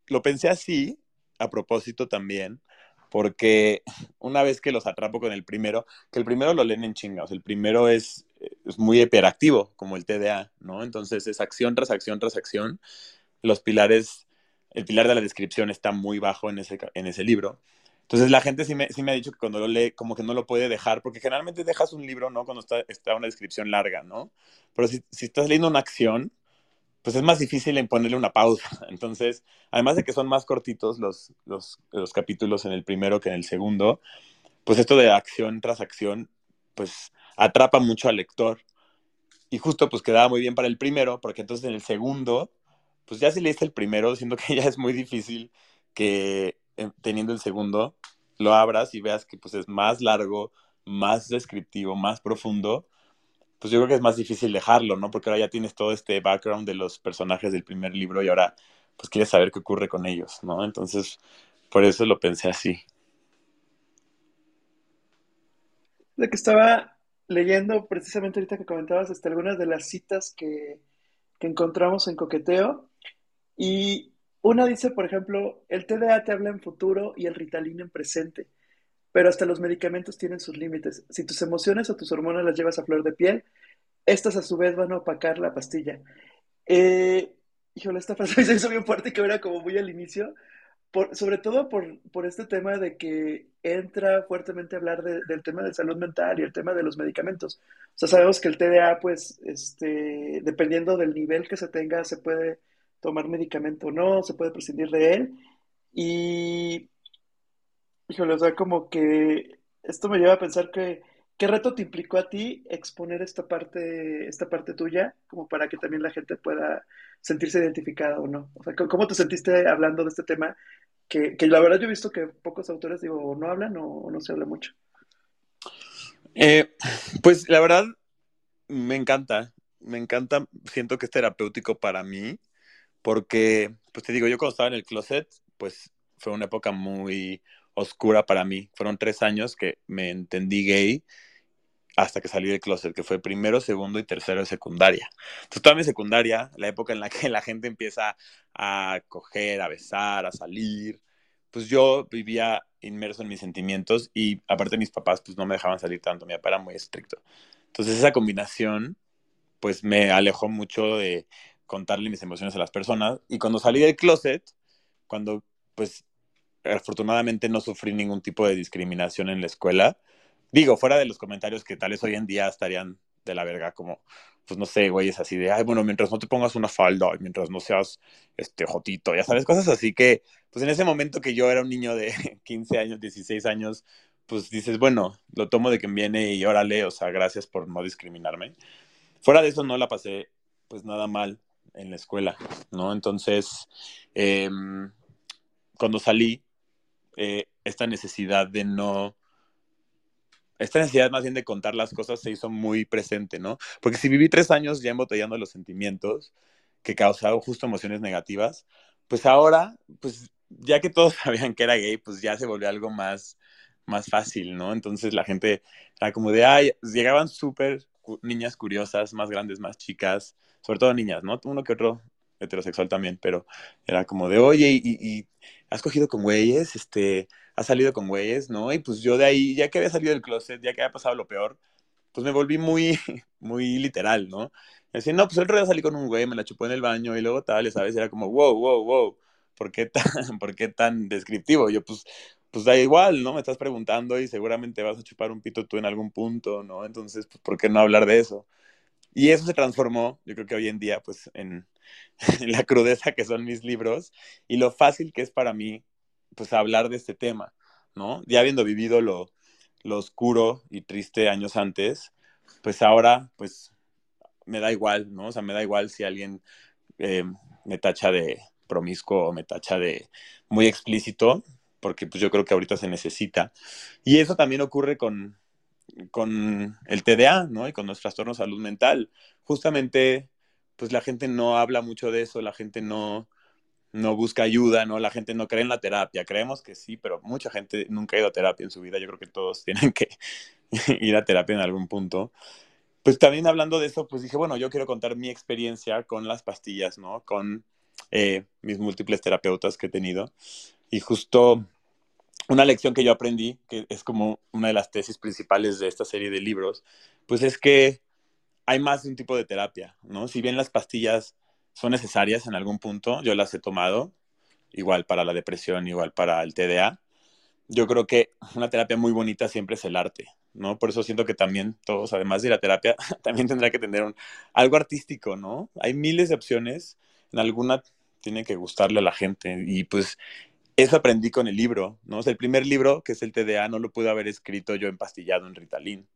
[SPEAKER 3] lo pensé así, a propósito también, porque una vez que los atrapo con el primero, que el primero lo leen en chingados, el primero es, es muy hiperactivo, como el TDA, ¿no? Entonces es acción tras acción tras acción. Los pilares, el pilar de la descripción está muy bajo en ese, en ese libro. Entonces la gente sí me, sí me ha dicho que cuando lo lee, como que no lo puede dejar, porque generalmente dejas un libro, ¿no? Cuando está, está una descripción larga, ¿no? Pero si, si estás leyendo una acción, pues es más difícil en ponerle una pausa. Entonces, además de que son más cortitos los, los, los capítulos en el primero que en el segundo, pues esto de acción tras acción, pues atrapa mucho al lector. Y justo pues quedaba muy bien para el primero, porque entonces en el segundo, pues ya si leíste el primero, siento que ya es muy difícil que teniendo el segundo, lo abras y veas que pues es más largo, más descriptivo, más profundo, pues yo creo que es más difícil dejarlo, ¿no? Porque ahora ya tienes todo este background de los personajes del primer libro y ahora pues quieres saber qué ocurre con ellos, ¿no? Entonces, por eso lo pensé así.
[SPEAKER 2] De que estaba leyendo precisamente ahorita que comentabas hasta algunas de las citas que, que encontramos en Coqueteo y una dice, por ejemplo, el TDA te habla en futuro y el Ritalin en presente, pero hasta los medicamentos tienen sus límites. Si tus emociones o tus hormonas las llevas a flor de piel, estas a su vez van a opacar la pastilla. Eh, híjole, esta frase se hizo bien fuerte que era como muy al inicio, sobre todo por, este tema de que entra fuertemente a hablar del tema de salud mental y el tema de los medicamentos. O sea, sabemos que el TDA, pues, este, dependiendo del nivel que se tenga, se puede tomar medicamento o no, se puede prescindir de él. Y, híjole, o sea, como que esto me lleva a pensar que ¿qué reto te implicó a ti exponer esta parte, esta parte tuya, como para que también la gente pueda sentirse identificada o no? O sea, ¿cómo te sentiste hablando de este tema? Que, que la verdad yo he visto que pocos autores, digo, no hablan o, no se habla mucho.
[SPEAKER 3] Eh, pues la verdad, me encanta, me encanta, siento que es terapéutico para mí, porque, pues te digo, yo cuando estaba en el closet, pues fue una época muy oscura para mí. Fueron tres años que me entendí gay hasta que salí del closet, que fue primero, segundo y tercero de secundaria. Entonces, toda mi secundaria, la época en la que la gente empieza a coger, a besar, a salir, pues yo vivía inmerso en mis sentimientos y aparte mis papás pues no me dejaban salir tanto, mi papá era muy estricto. Entonces esa combinación pues me alejó mucho de contarle mis emociones a las personas y cuando salí del closet, cuando pues afortunadamente no sufrí ningún tipo de discriminación en la escuela, digo, fuera de los comentarios que tales hoy en día estarían de la verga, como, pues no sé, güey, es así de, ay, bueno, mientras no te pongas una falda, mientras no seas, este, jotito, ya sabes, cosas así que, pues en ese momento que yo era un niño de 15 años, 16 años, pues dices, bueno, lo tomo de quien viene y órale, o sea, gracias por no discriminarme. Fuera de eso no la pasé, pues nada mal en la escuela, ¿no? Entonces, em, cuando salí, eh, esta necesidad de no esta necesidad más bien de contar las cosas se hizo muy presente, ¿no? Porque si viví tres años ya embotellando los sentimientos que causaban justo emociones negativas, pues ahora, pues ya que todos sabían que era gay, pues ya se volvió algo más, más fácil, ¿no? Entonces la gente era como de, ay, llegaban súper niñas curiosas, más grandes, más chicas, sobre todo niñas, ¿no? Uno que otro heterosexual también, pero era como de, oye, y has cogido con güeyes, este, has salido con güeyes, ¿no? Y pues yo de ahí, ya que había salido del closet, ya que había pasado lo peor, pues me volví muy, muy literal, ¿no? Decía, no, pues el otro día salí con un güey, me la chupó en el baño y luego tal, ¿sabes? Era como, wow, wow, wow, ¿por qué tan, ¿por qué tan descriptivo? Yo, pues, pues da igual, ¿no? Me estás preguntando y seguramente vas a chupar un pito tú en algún punto, ¿no? Entonces, pues, ¿por qué no hablar de eso? Y eso se transformó, yo creo que hoy en día, pues, en, en la crudeza que son mis libros y lo fácil que es para mí pues hablar de este tema, ¿no? Ya habiendo vivido lo, lo oscuro y triste años antes, pues ahora, pues me da igual, ¿no? O sea, me da igual si alguien eh, me tacha de promiscuo o me tacha de muy explícito, porque pues yo creo que ahorita se necesita. Y eso también ocurre con, con el TDA, ¿no? Y con los trastornos de salud mental. Justamente, pues la gente no habla mucho de eso, la gente no, no busca ayuda, ¿no? La gente no cree en la terapia. Creemos que sí, pero mucha gente nunca ha ido a terapia en su vida. Yo creo que todos tienen que ir a terapia en algún punto. Pues también hablando de eso, pues dije, bueno, yo quiero contar mi experiencia con las pastillas, ¿no? Con eh, mis múltiples terapeutas que he tenido. Y justo una lección que yo aprendí, que es como una de las tesis principales de esta serie de libros, pues es que hay más de un tipo de terapia, ¿no? Si bien las pastillas son necesarias en algún punto, yo las he tomado, igual para la depresión, igual para el TDA. Yo creo que una terapia muy bonita siempre es el arte, ¿no? Por eso siento que también todos, además de la terapia, también tendrá que tener un, algo artístico, ¿no? Hay miles de opciones, en alguna tiene que gustarle a la gente y pues eso aprendí con el libro, ¿no? O el primer libro, que es el TDA, no lo pude haber escrito yo empastillado en Ritalin.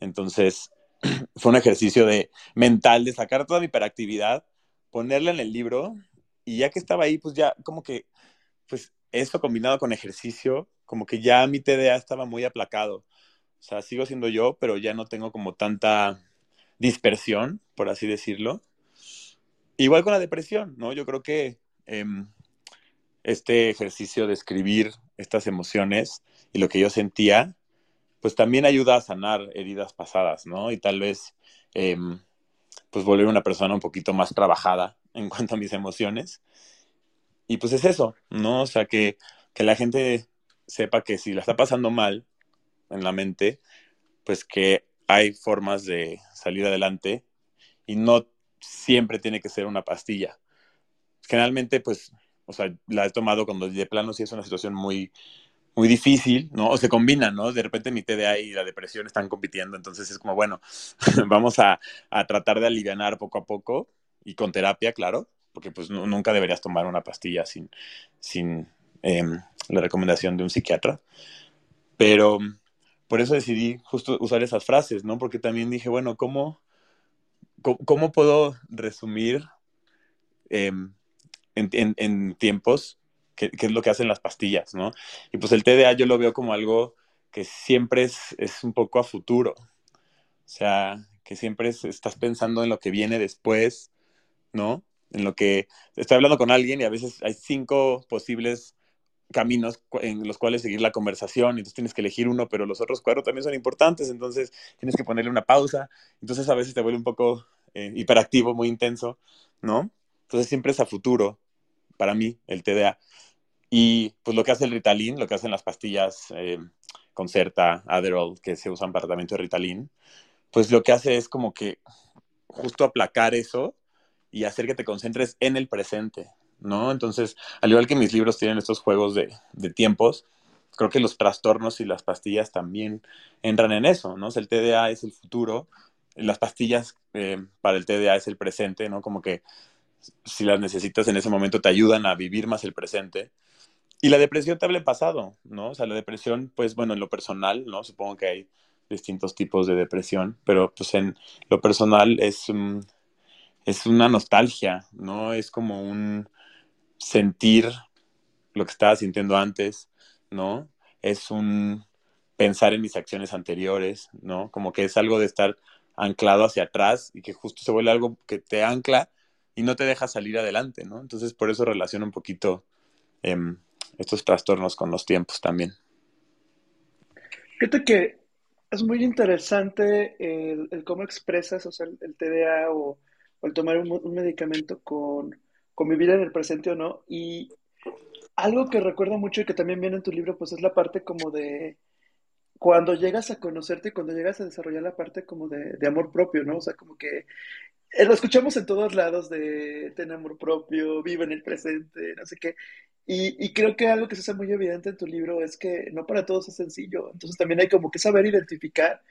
[SPEAKER 3] Entonces, fue un ejercicio de mental de sacar toda mi hiperactividad ponerla en el libro y ya que estaba ahí, pues ya como que, pues eso combinado con ejercicio, como que ya mi TDA estaba muy aplacado. O sea, sigo siendo yo, pero ya no tengo como tanta dispersión, por así decirlo. Igual con la depresión, ¿no? Yo creo que em, este ejercicio de escribir estas emociones y lo que yo sentía, pues también ayuda a sanar heridas pasadas, ¿no? Y tal vez em, pues volver una persona un poquito más trabajada en cuanto a mis emociones. Y pues es eso, ¿no? O sea, que, que la gente sepa que si la está pasando mal en la mente, pues que hay formas de salir adelante y no siempre tiene que ser una pastilla. Generalmente, pues, o sea, la he tomado cuando de plano sí es una situación muy, muy difícil, ¿no? O se combinan, ¿no? De repente mi TDA y la depresión están compitiendo, entonces es como, bueno, vamos a, a tratar de aliviar poco a poco y con terapia, claro, porque pues nunca deberías tomar una pastilla sin, sin em, la recomendación de un psiquiatra. Pero, por eso decidí justo usar esas frases, ¿no? Porque también dije, bueno, ¿cómo, cómo, puedo resumir em, en, tiempos qué, es lo que hacen las pastillas, ¿no? Y pues el TDA yo lo veo como algo que siempre es, es un poco a futuro. O sea, que siempre estás pensando en lo que viene después, ¿no? En lo que estoy hablando con alguien y a veces hay cinco posibles caminos en los cuales seguir la conversación, entonces tienes que elegir uno, pero los otros cuatro también son importantes, entonces tienes que ponerle una pausa, entonces a veces te vuelve un poco eh, hiperactivo, muy intenso, ¿no? Entonces siempre es a futuro, para mí, el TDA. Y pues lo que hace el Ritalin, lo que hacen las pastillas eh, Concerta, Adderall, que se usan para tratamiento de Ritalin, pues lo que hace es como que justo aplacar eso y hacer que te concentres en el presente, ¿no? Entonces, al igual que mis libros tienen estos juegos de, tiempos, creo que los trastornos y las pastillas también entran en eso, ¿no? el TDA es el futuro, las pastillas eh, para el TDA es el presente, ¿no? Como que si las necesitas en ese momento te ayudan a vivir más el presente. Y la depresión te habla en pasado, ¿no? O sea, la depresión, pues bueno, en lo personal, ¿no? Supongo que hay distintos tipos de depresión, pero pues en lo personal es, es una nostalgia, ¿no? Es como un sentir lo que estaba sintiendo antes, ¿no? Es un pensar en mis acciones anteriores, ¿no? Como que es algo de estar anclado hacia atrás y que justo se vuelve algo que te ancla y no te deja salir adelante, ¿no? Entonces por eso relaciono un poquito em, estos trastornos con los tiempos también.
[SPEAKER 2] Fíjate que es muy interesante el, cómo expresas o sea, el, TDA o, el tomar un, medicamento con, con vivir en el presente o no. Y algo que recuerdo mucho y que también viene en tu libro, pues es la parte como de cuando llegas a conocerte, cuando llegas a desarrollar la parte como de, amor propio, ¿no? O sea, como que lo escuchamos en todos lados de ten amor propio, vive en el presente, no sé qué. Y, y, creo que algo que se hace muy evidente en tu libro es que no para todos es sencillo. Entonces también hay como que saber identificar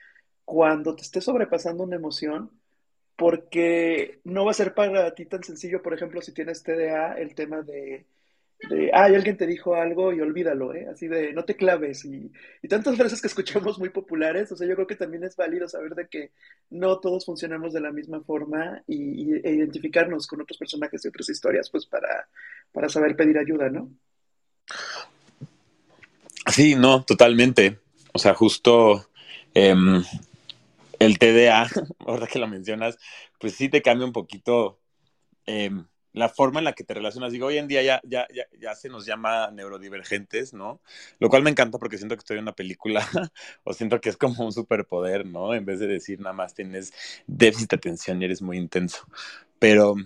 [SPEAKER 2] cuando te esté sobrepasando una emoción, porque no va a ser para ti tan sencillo, por ejemplo, si tienes TDA, el tema de de, ay, alguien te dijo algo y olvídalo, ¿eh? Así de, no te claves. Y, y tantas frases que escuchamos muy populares, o sea, yo creo que también es válido saber de que no todos funcionamos de la misma forma y, e identificarnos con otros personajes y otras historias, pues para, para saber pedir ayuda, ¿no?
[SPEAKER 3] Sí, no, totalmente. O sea, justo em, el TDA, ahora que lo mencionas, pues sí te cambia un poquito. Eh, la forma en la que te relacionas. Digo, hoy en día ya, ya, ya, ya, se nos llama neurodivergentes, ¿no? Lo cual me encanta porque siento que estoy en una película o siento que es como un superpoder, ¿no? En vez de decir nada más tienes déficit de atención y eres muy intenso. Pero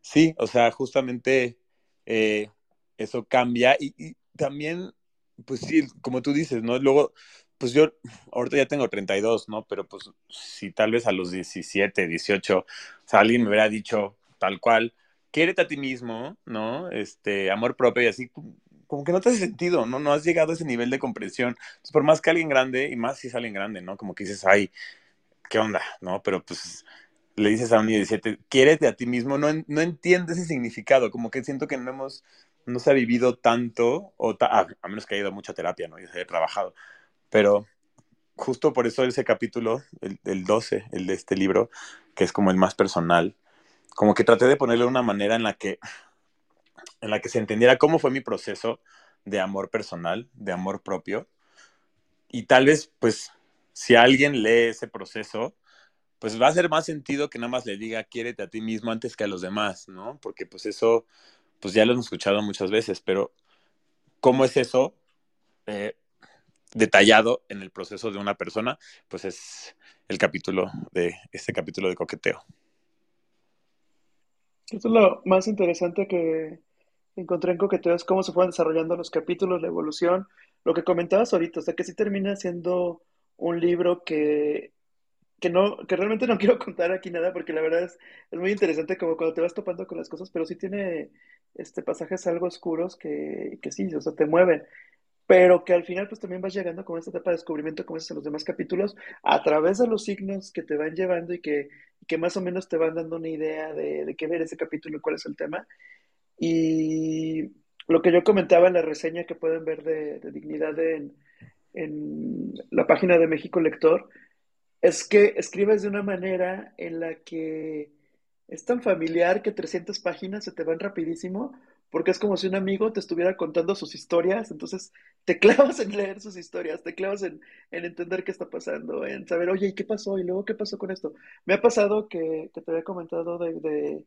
[SPEAKER 3] sí, o sea, justamente eh, eso cambia y, también, pues sí, como tú dices, ¿no? Luego, pues yo ahorita ya tengo 32, ¿no? Pero pues si tal vez a los 17, 18, o sea, alguien me hubiera dicho tal cual, quiérete a ti mismo, ¿no? Este, amor propio y así, como que no te hace sentido, ¿no? No has llegado a ese nivel de comprensión. Por más que alguien grande, y más si es alguien grande, ¿no? Como que dices, ay, ¿qué onda? ¿No? Pero pues le dices a un niño de 17, quiérete a ti mismo, no, no entiende ese significado, como que siento que no hemos, no se ha vivido tanto, o a, menos que haya ido a mucha terapia, ¿no? Y se haya trabajado, pero justo por eso ese capítulo, el, el 12, el de este libro, que es como el más personal, como que traté de ponerle una manera en la que, en la que se entendiera cómo fue mi proceso de amor personal, de amor propio. Y tal vez, pues, si alguien lee ese proceso, pues va a hacer más sentido que nada más le diga, quiérete a ti mismo antes que a los demás, ¿no? Porque pues eso, pues ya lo hemos escuchado muchas veces, pero ¿cómo es eso eh, detallado en el proceso de una persona? Pues es el capítulo de, este capítulo de coqueteo.
[SPEAKER 2] Eso es lo más interesante que encontré en Coqueteo, es cómo se fueron desarrollando los capítulos, la evolución, lo que comentabas ahorita, o sea, que sí termina siendo un libro que, que, no, que realmente no quiero contar aquí nada, porque la verdad es, es muy interesante como cuando te vas topando con las cosas, pero sí tiene este, pasajes algo oscuros que, que sí, o sea, te mueven pero que al final pues también vas llegando con esta etapa de descubrimiento, como es en los demás capítulos, a través de los signos que te van llevando y que, que más o menos te van dando una idea de, de qué ver ese capítulo y cuál es el tema. Y lo que yo comentaba en la reseña que pueden ver de, de Dignidad en, en la página de México Lector, es que escribes de una manera en la que es tan familiar que 300 páginas se te van rapidísimo, porque es como si un amigo te estuviera contando sus historias, entonces te clavas en leer sus historias, te clavas en, entender qué está pasando, en saber, oye, ¿y qué pasó? ¿Y luego qué pasó con esto? Me ha pasado que, te había comentado de,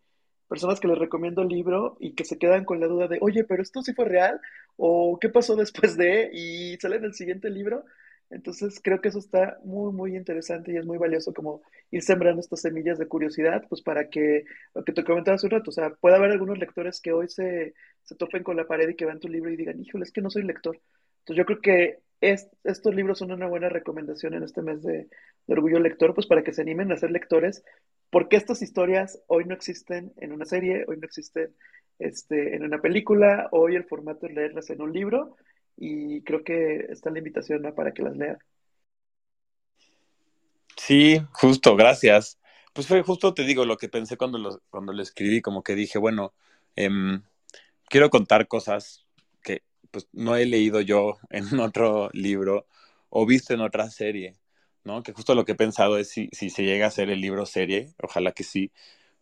[SPEAKER 2] personas que les recomiendo el libro y que se quedan con la duda de, oye, pero esto sí fue real, o qué pasó después de, y salen el siguiente libro. Entonces creo que eso está muy, muy interesante y es muy valioso como ir sembrando estas semillas de curiosidad, pues para que, lo que te comentaba hace un rato, o sea, puede haber algunos lectores que hoy se, se topen con la pared y que vean tu libro y digan, híjole, es que no soy lector. Entonces yo creo que estos libros son una buena recomendación en este mes de, de, Orgullo Lector, pues para que se animen a ser lectores, porque estas historias hoy no existen en una serie, hoy no existen este, en una película, hoy el formato es leerlas en un libro y creo que está la invitación para que las lean.
[SPEAKER 3] Sí, justo, gracias. Pues fue justo, te digo, lo que pensé cuando lo, cuando escribí, como que dije, bueno, em, quiero contar cosas que pues no he leído yo en otro libro o visto en otra serie, ¿no? Que justo lo que he pensado es si, si se llega a hacer el libro serie, ojalá que sí,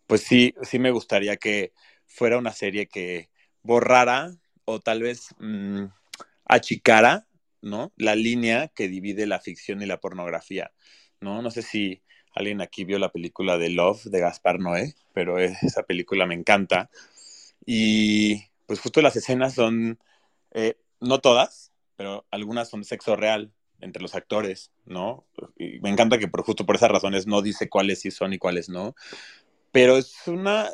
[SPEAKER 3] pues sí, sí me gustaría que fuera una serie que borrara o tal vez mm, achicara, ¿no? La línea que divide la ficción y la pornografía, ¿no? No sé si alguien aquí vio la película de Love de Gaspar Noé, pero esa película me encanta. Y pues justo las escenas son, eh, no todas, pero algunas son sexo real entre los actores, ¿no? Y me encanta que por, justo por esas razones no dice cuáles sí son y cuáles no. Pero es una,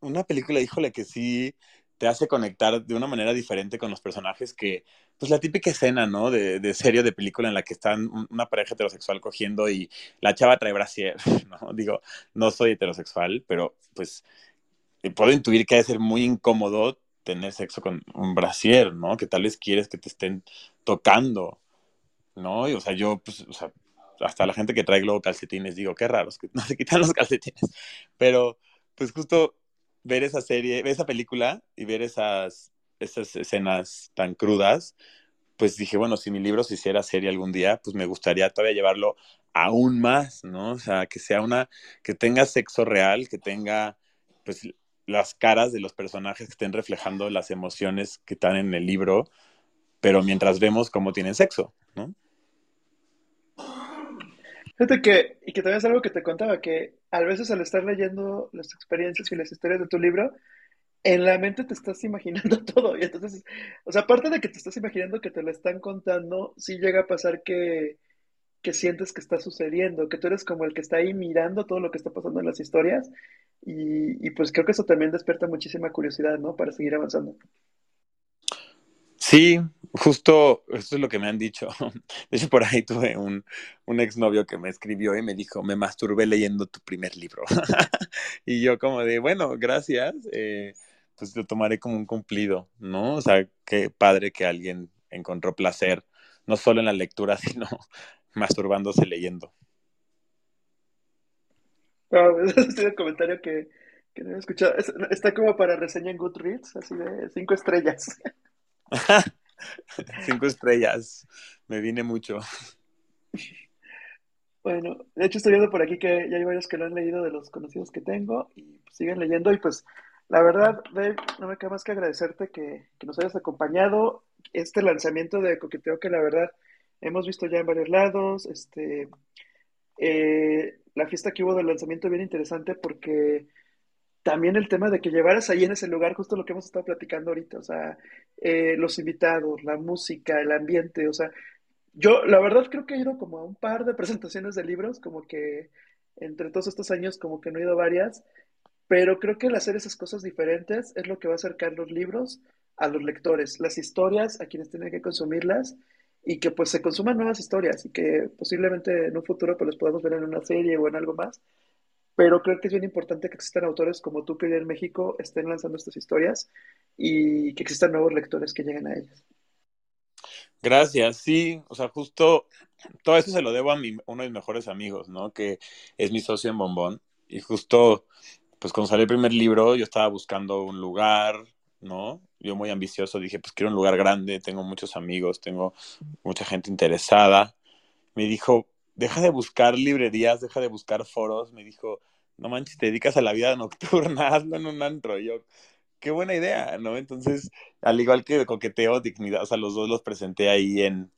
[SPEAKER 3] una película, híjole, que sí te hace conectar de una manera diferente con los personajes que, pues la típica escena, ¿no? De, de serie de película en la que están una pareja heterosexual cogiendo y la chava trae brasier, ¿no? Digo, no soy heterosexual, pero pues eh, puedo intuir que ha ser muy incómodo tener sexo con un brasier, ¿no? Que tal vez quieres que te estén tocando, ¿no? Y, o sea, yo, pues, o sea, hasta la gente que trae luego calcetines, digo, qué raros, que no se quitan los calcetines. Pero, pues justo ver esa serie, ver esa película y ver esas, esas escenas tan crudas, pues dije, bueno, si mi libro se hiciera serie algún día, pues me gustaría todavía llevarlo aún más, ¿no? O sea, que sea una, que tenga sexo real, que tenga, pues, las caras de los personajes que estén reflejando las emociones que están en el libro, pero mientras vemos cómo tienen sexo, ¿no?
[SPEAKER 2] Fíjate que, y que también es algo que te contaba, que a veces al estar leyendo las experiencias y las historias de tu libro, en la mente te estás imaginando todo. Y entonces, o sea, aparte de que te estás imaginando que te lo están contando, sí llega a pasar que, que sientes que está sucediendo, que tú eres como el que está ahí mirando todo lo que está pasando en las historias. Y, y pues creo que eso también despierta muchísima curiosidad, ¿no? Para seguir avanzando.
[SPEAKER 3] Sí, justo eso es lo que me han dicho. De hecho, por ahí tuve un, un exnovio que me escribió y me dijo, me masturbé leyendo tu primer libro. y yo como de, bueno, gracias, eh, pues lo tomaré como un cumplido, ¿no? O sea, qué padre que alguien encontró placer, no solo en la lectura, sino masturbándose leyendo.
[SPEAKER 2] ese es el comentario que, que no he escuchado. Está como para reseña en Goodreads, así de cinco estrellas.
[SPEAKER 3] Cinco estrellas. Me vine mucho.
[SPEAKER 2] Bueno, de hecho estoy viendo por aquí que ya hay varios que lo han leído de los conocidos que tengo y pues, siguen leyendo y pues la verdad, Dave, no me queda más que agradecerte que, nos hayas acompañado. Este lanzamiento de Coqueteo que la verdad hemos visto ya en varios lados, este, eh, la fiesta que hubo del lanzamiento bien interesante porque también el tema de que llevaras ahí en ese lugar justo lo que hemos estado platicando ahorita, o sea, eh, los invitados, la música, el ambiente, o sea, yo la verdad creo que he ido como a un par de presentaciones de libros, como que entre todos estos años como que no he ido varias, pero creo que el hacer esas cosas diferentes es lo que va a acercar los libros a los lectores, las historias a quienes tienen que consumirlas y que pues se consuman nuevas historias y que posiblemente en un futuro pues los podamos ver en una serie o en algo más pero creo que es bien importante que existan autores como tú que en México estén lanzando estas historias y que existan nuevos lectores que lleguen a ellas.
[SPEAKER 3] Gracias, sí, o sea, justo todo eso se lo debo a uno de mis mejores amigos, ¿no? Que es mi socio en Bombón. Y justo, pues cuando salió el primer libro, yo estaba buscando un lugar, ¿no? Yo muy ambicioso dije, pues quiero un lugar grande, tengo muchos amigos, tengo mucha gente interesada. Me dijo, deja de buscar librerías, deja de buscar foros. Me dijo, no manches, te dedicas a la vida nocturna, hazlo en un antro. yo, qué buena idea, ¿no? Entonces, al igual que Coqueteo, Dignidad, o sea, los dos los presenté ahí en,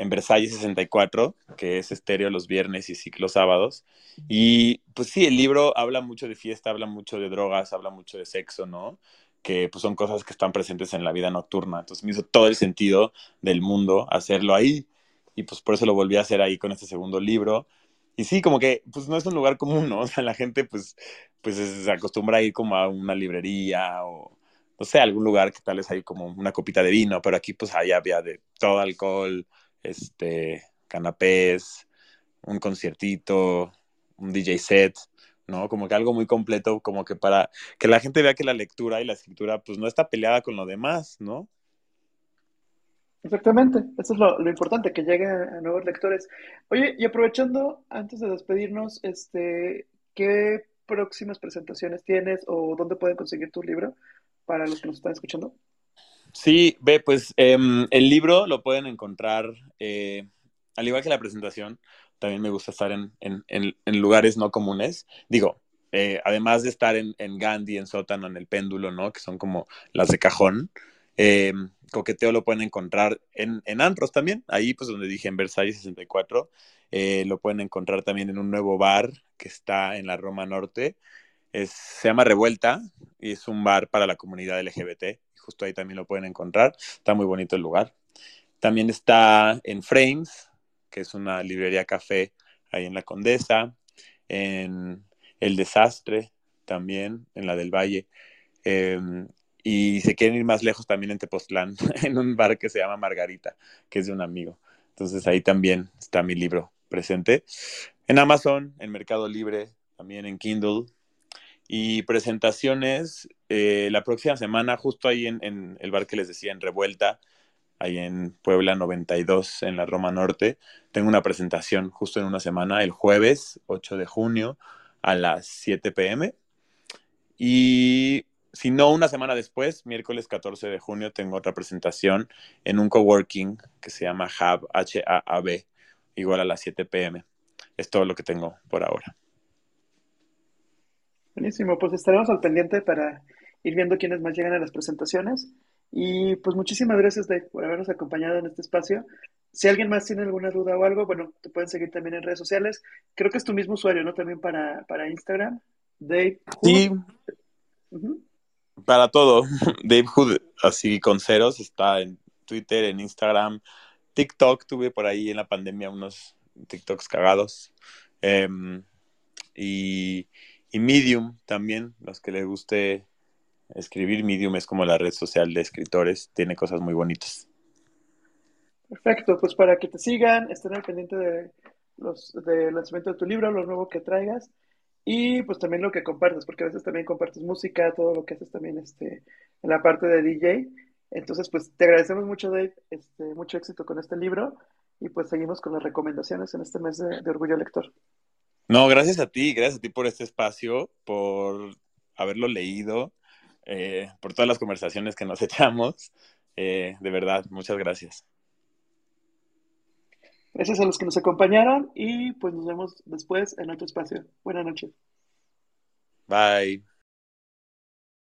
[SPEAKER 3] en Versalles 64, que es estéreo los viernes y ciclo sábados. Y pues sí, el libro habla mucho de fiesta, habla mucho de drogas, habla mucho de sexo, ¿no? Que pues son cosas que están presentes en la vida nocturna. Entonces me hizo todo el sentido del mundo hacerlo ahí. Y pues por eso lo volví a hacer ahí con este segundo libro. Y sí, como que pues no es un lugar común, ¿no? O sea, la gente pues, pues se acostumbra a ir como a una librería o no sé, algún lugar que tal vez hay como una copita de vino, pero aquí pues ahí había de todo alcohol, este, canapés, un conciertito, un DJ set, ¿no? Como que algo muy completo, como que para que la gente vea que la lectura y la escritura pues no está peleada con lo demás, ¿no?
[SPEAKER 2] Exactamente, eso es lo, importante, que llegue a nuevos lectores. Oye, y aprovechando, antes de despedirnos, este, ¿qué próximas presentaciones tienes o dónde pueden conseguir tu libro para los que nos están escuchando?
[SPEAKER 3] Sí, ve, pues em, el libro lo pueden encontrar, eh, al igual que la presentación, también me gusta estar en, lugares no comunes. Digo, eh, además de estar en, Gandhi, en Sótano, en el péndulo, ¿no? Que son como las de cajón. Em, coqueteo lo pueden encontrar en, en antros también, ahí pues donde dije en Versalles 64. Eh, lo pueden encontrar también en un nuevo bar que está en la Roma Norte. Se llama Revuelta y es un bar para la comunidad LGBT justo ahí también lo pueden encontrar. Está muy bonito el lugar. También está en Frames, que es una librería café ahí en la Condesa, en El Desastre también, en la del Valle. Em, y si quieren ir más lejos, también en Tepoztlán, en un bar que se llama Margarita, que es de un amigo. Entonces ahí también está mi libro presente. En Amazon, en Mercado Libre, también en Kindle, y presentaciones eh, la próxima semana, justo ahí en, el bar que les decía, en Revuelta, ahí en Puebla 92, en la Roma Norte. Tengo una presentación justo en una semana, el jueves 8 de junio a las 7 pm. Y si no, una semana después, miércoles 14 de junio, tengo otra presentación en un coworking que se llama Hub, H-A-A-B, igual a las 7 pm. Es todo lo que tengo por ahora.
[SPEAKER 2] Buenísimo, pues estaremos al pendiente para ir viendo quiénes más llegan a las presentaciones. Y pues muchísimas gracias, Dave, por habernos acompañado en este espacio. Si alguien más tiene alguna duda o algo, bueno, te pueden seguir también en redes sociales. Creo que es tu mismo usuario, ¿no? También para, para Instagram. Dave.
[SPEAKER 3] Sí. Para todo. Dave Hood, así con ceros, está en Twitter, en Instagram, TikTok. Tuve por ahí en la pandemia unos TikToks cagados. Em, y y Medium también, los que les guste escribir, Medium es como la red social de escritores, tiene cosas muy bonitas.
[SPEAKER 2] Perfecto, pues para que te sigan, estén al pendiente de los del lanzamiento de tu libro, lo nuevo que traigas y pues también lo que compartes, porque a veces también compartes música, todo lo que haces también este, en la parte de DJ. Entonces, pues te agradecemos mucho, Dave, este, mucho éxito con este libro y pues seguimos con las recomendaciones en este mes de Orgullo Lector.
[SPEAKER 3] No, gracias a ti, gracias a ti por este espacio, por haberlo leído, eh, por todas las conversaciones que nos echamos. Eh, de verdad, muchas gracias.
[SPEAKER 2] Gracias a los que nos acompañaron y pues nos vemos después en otro espacio. Buenas noches.
[SPEAKER 3] Bye.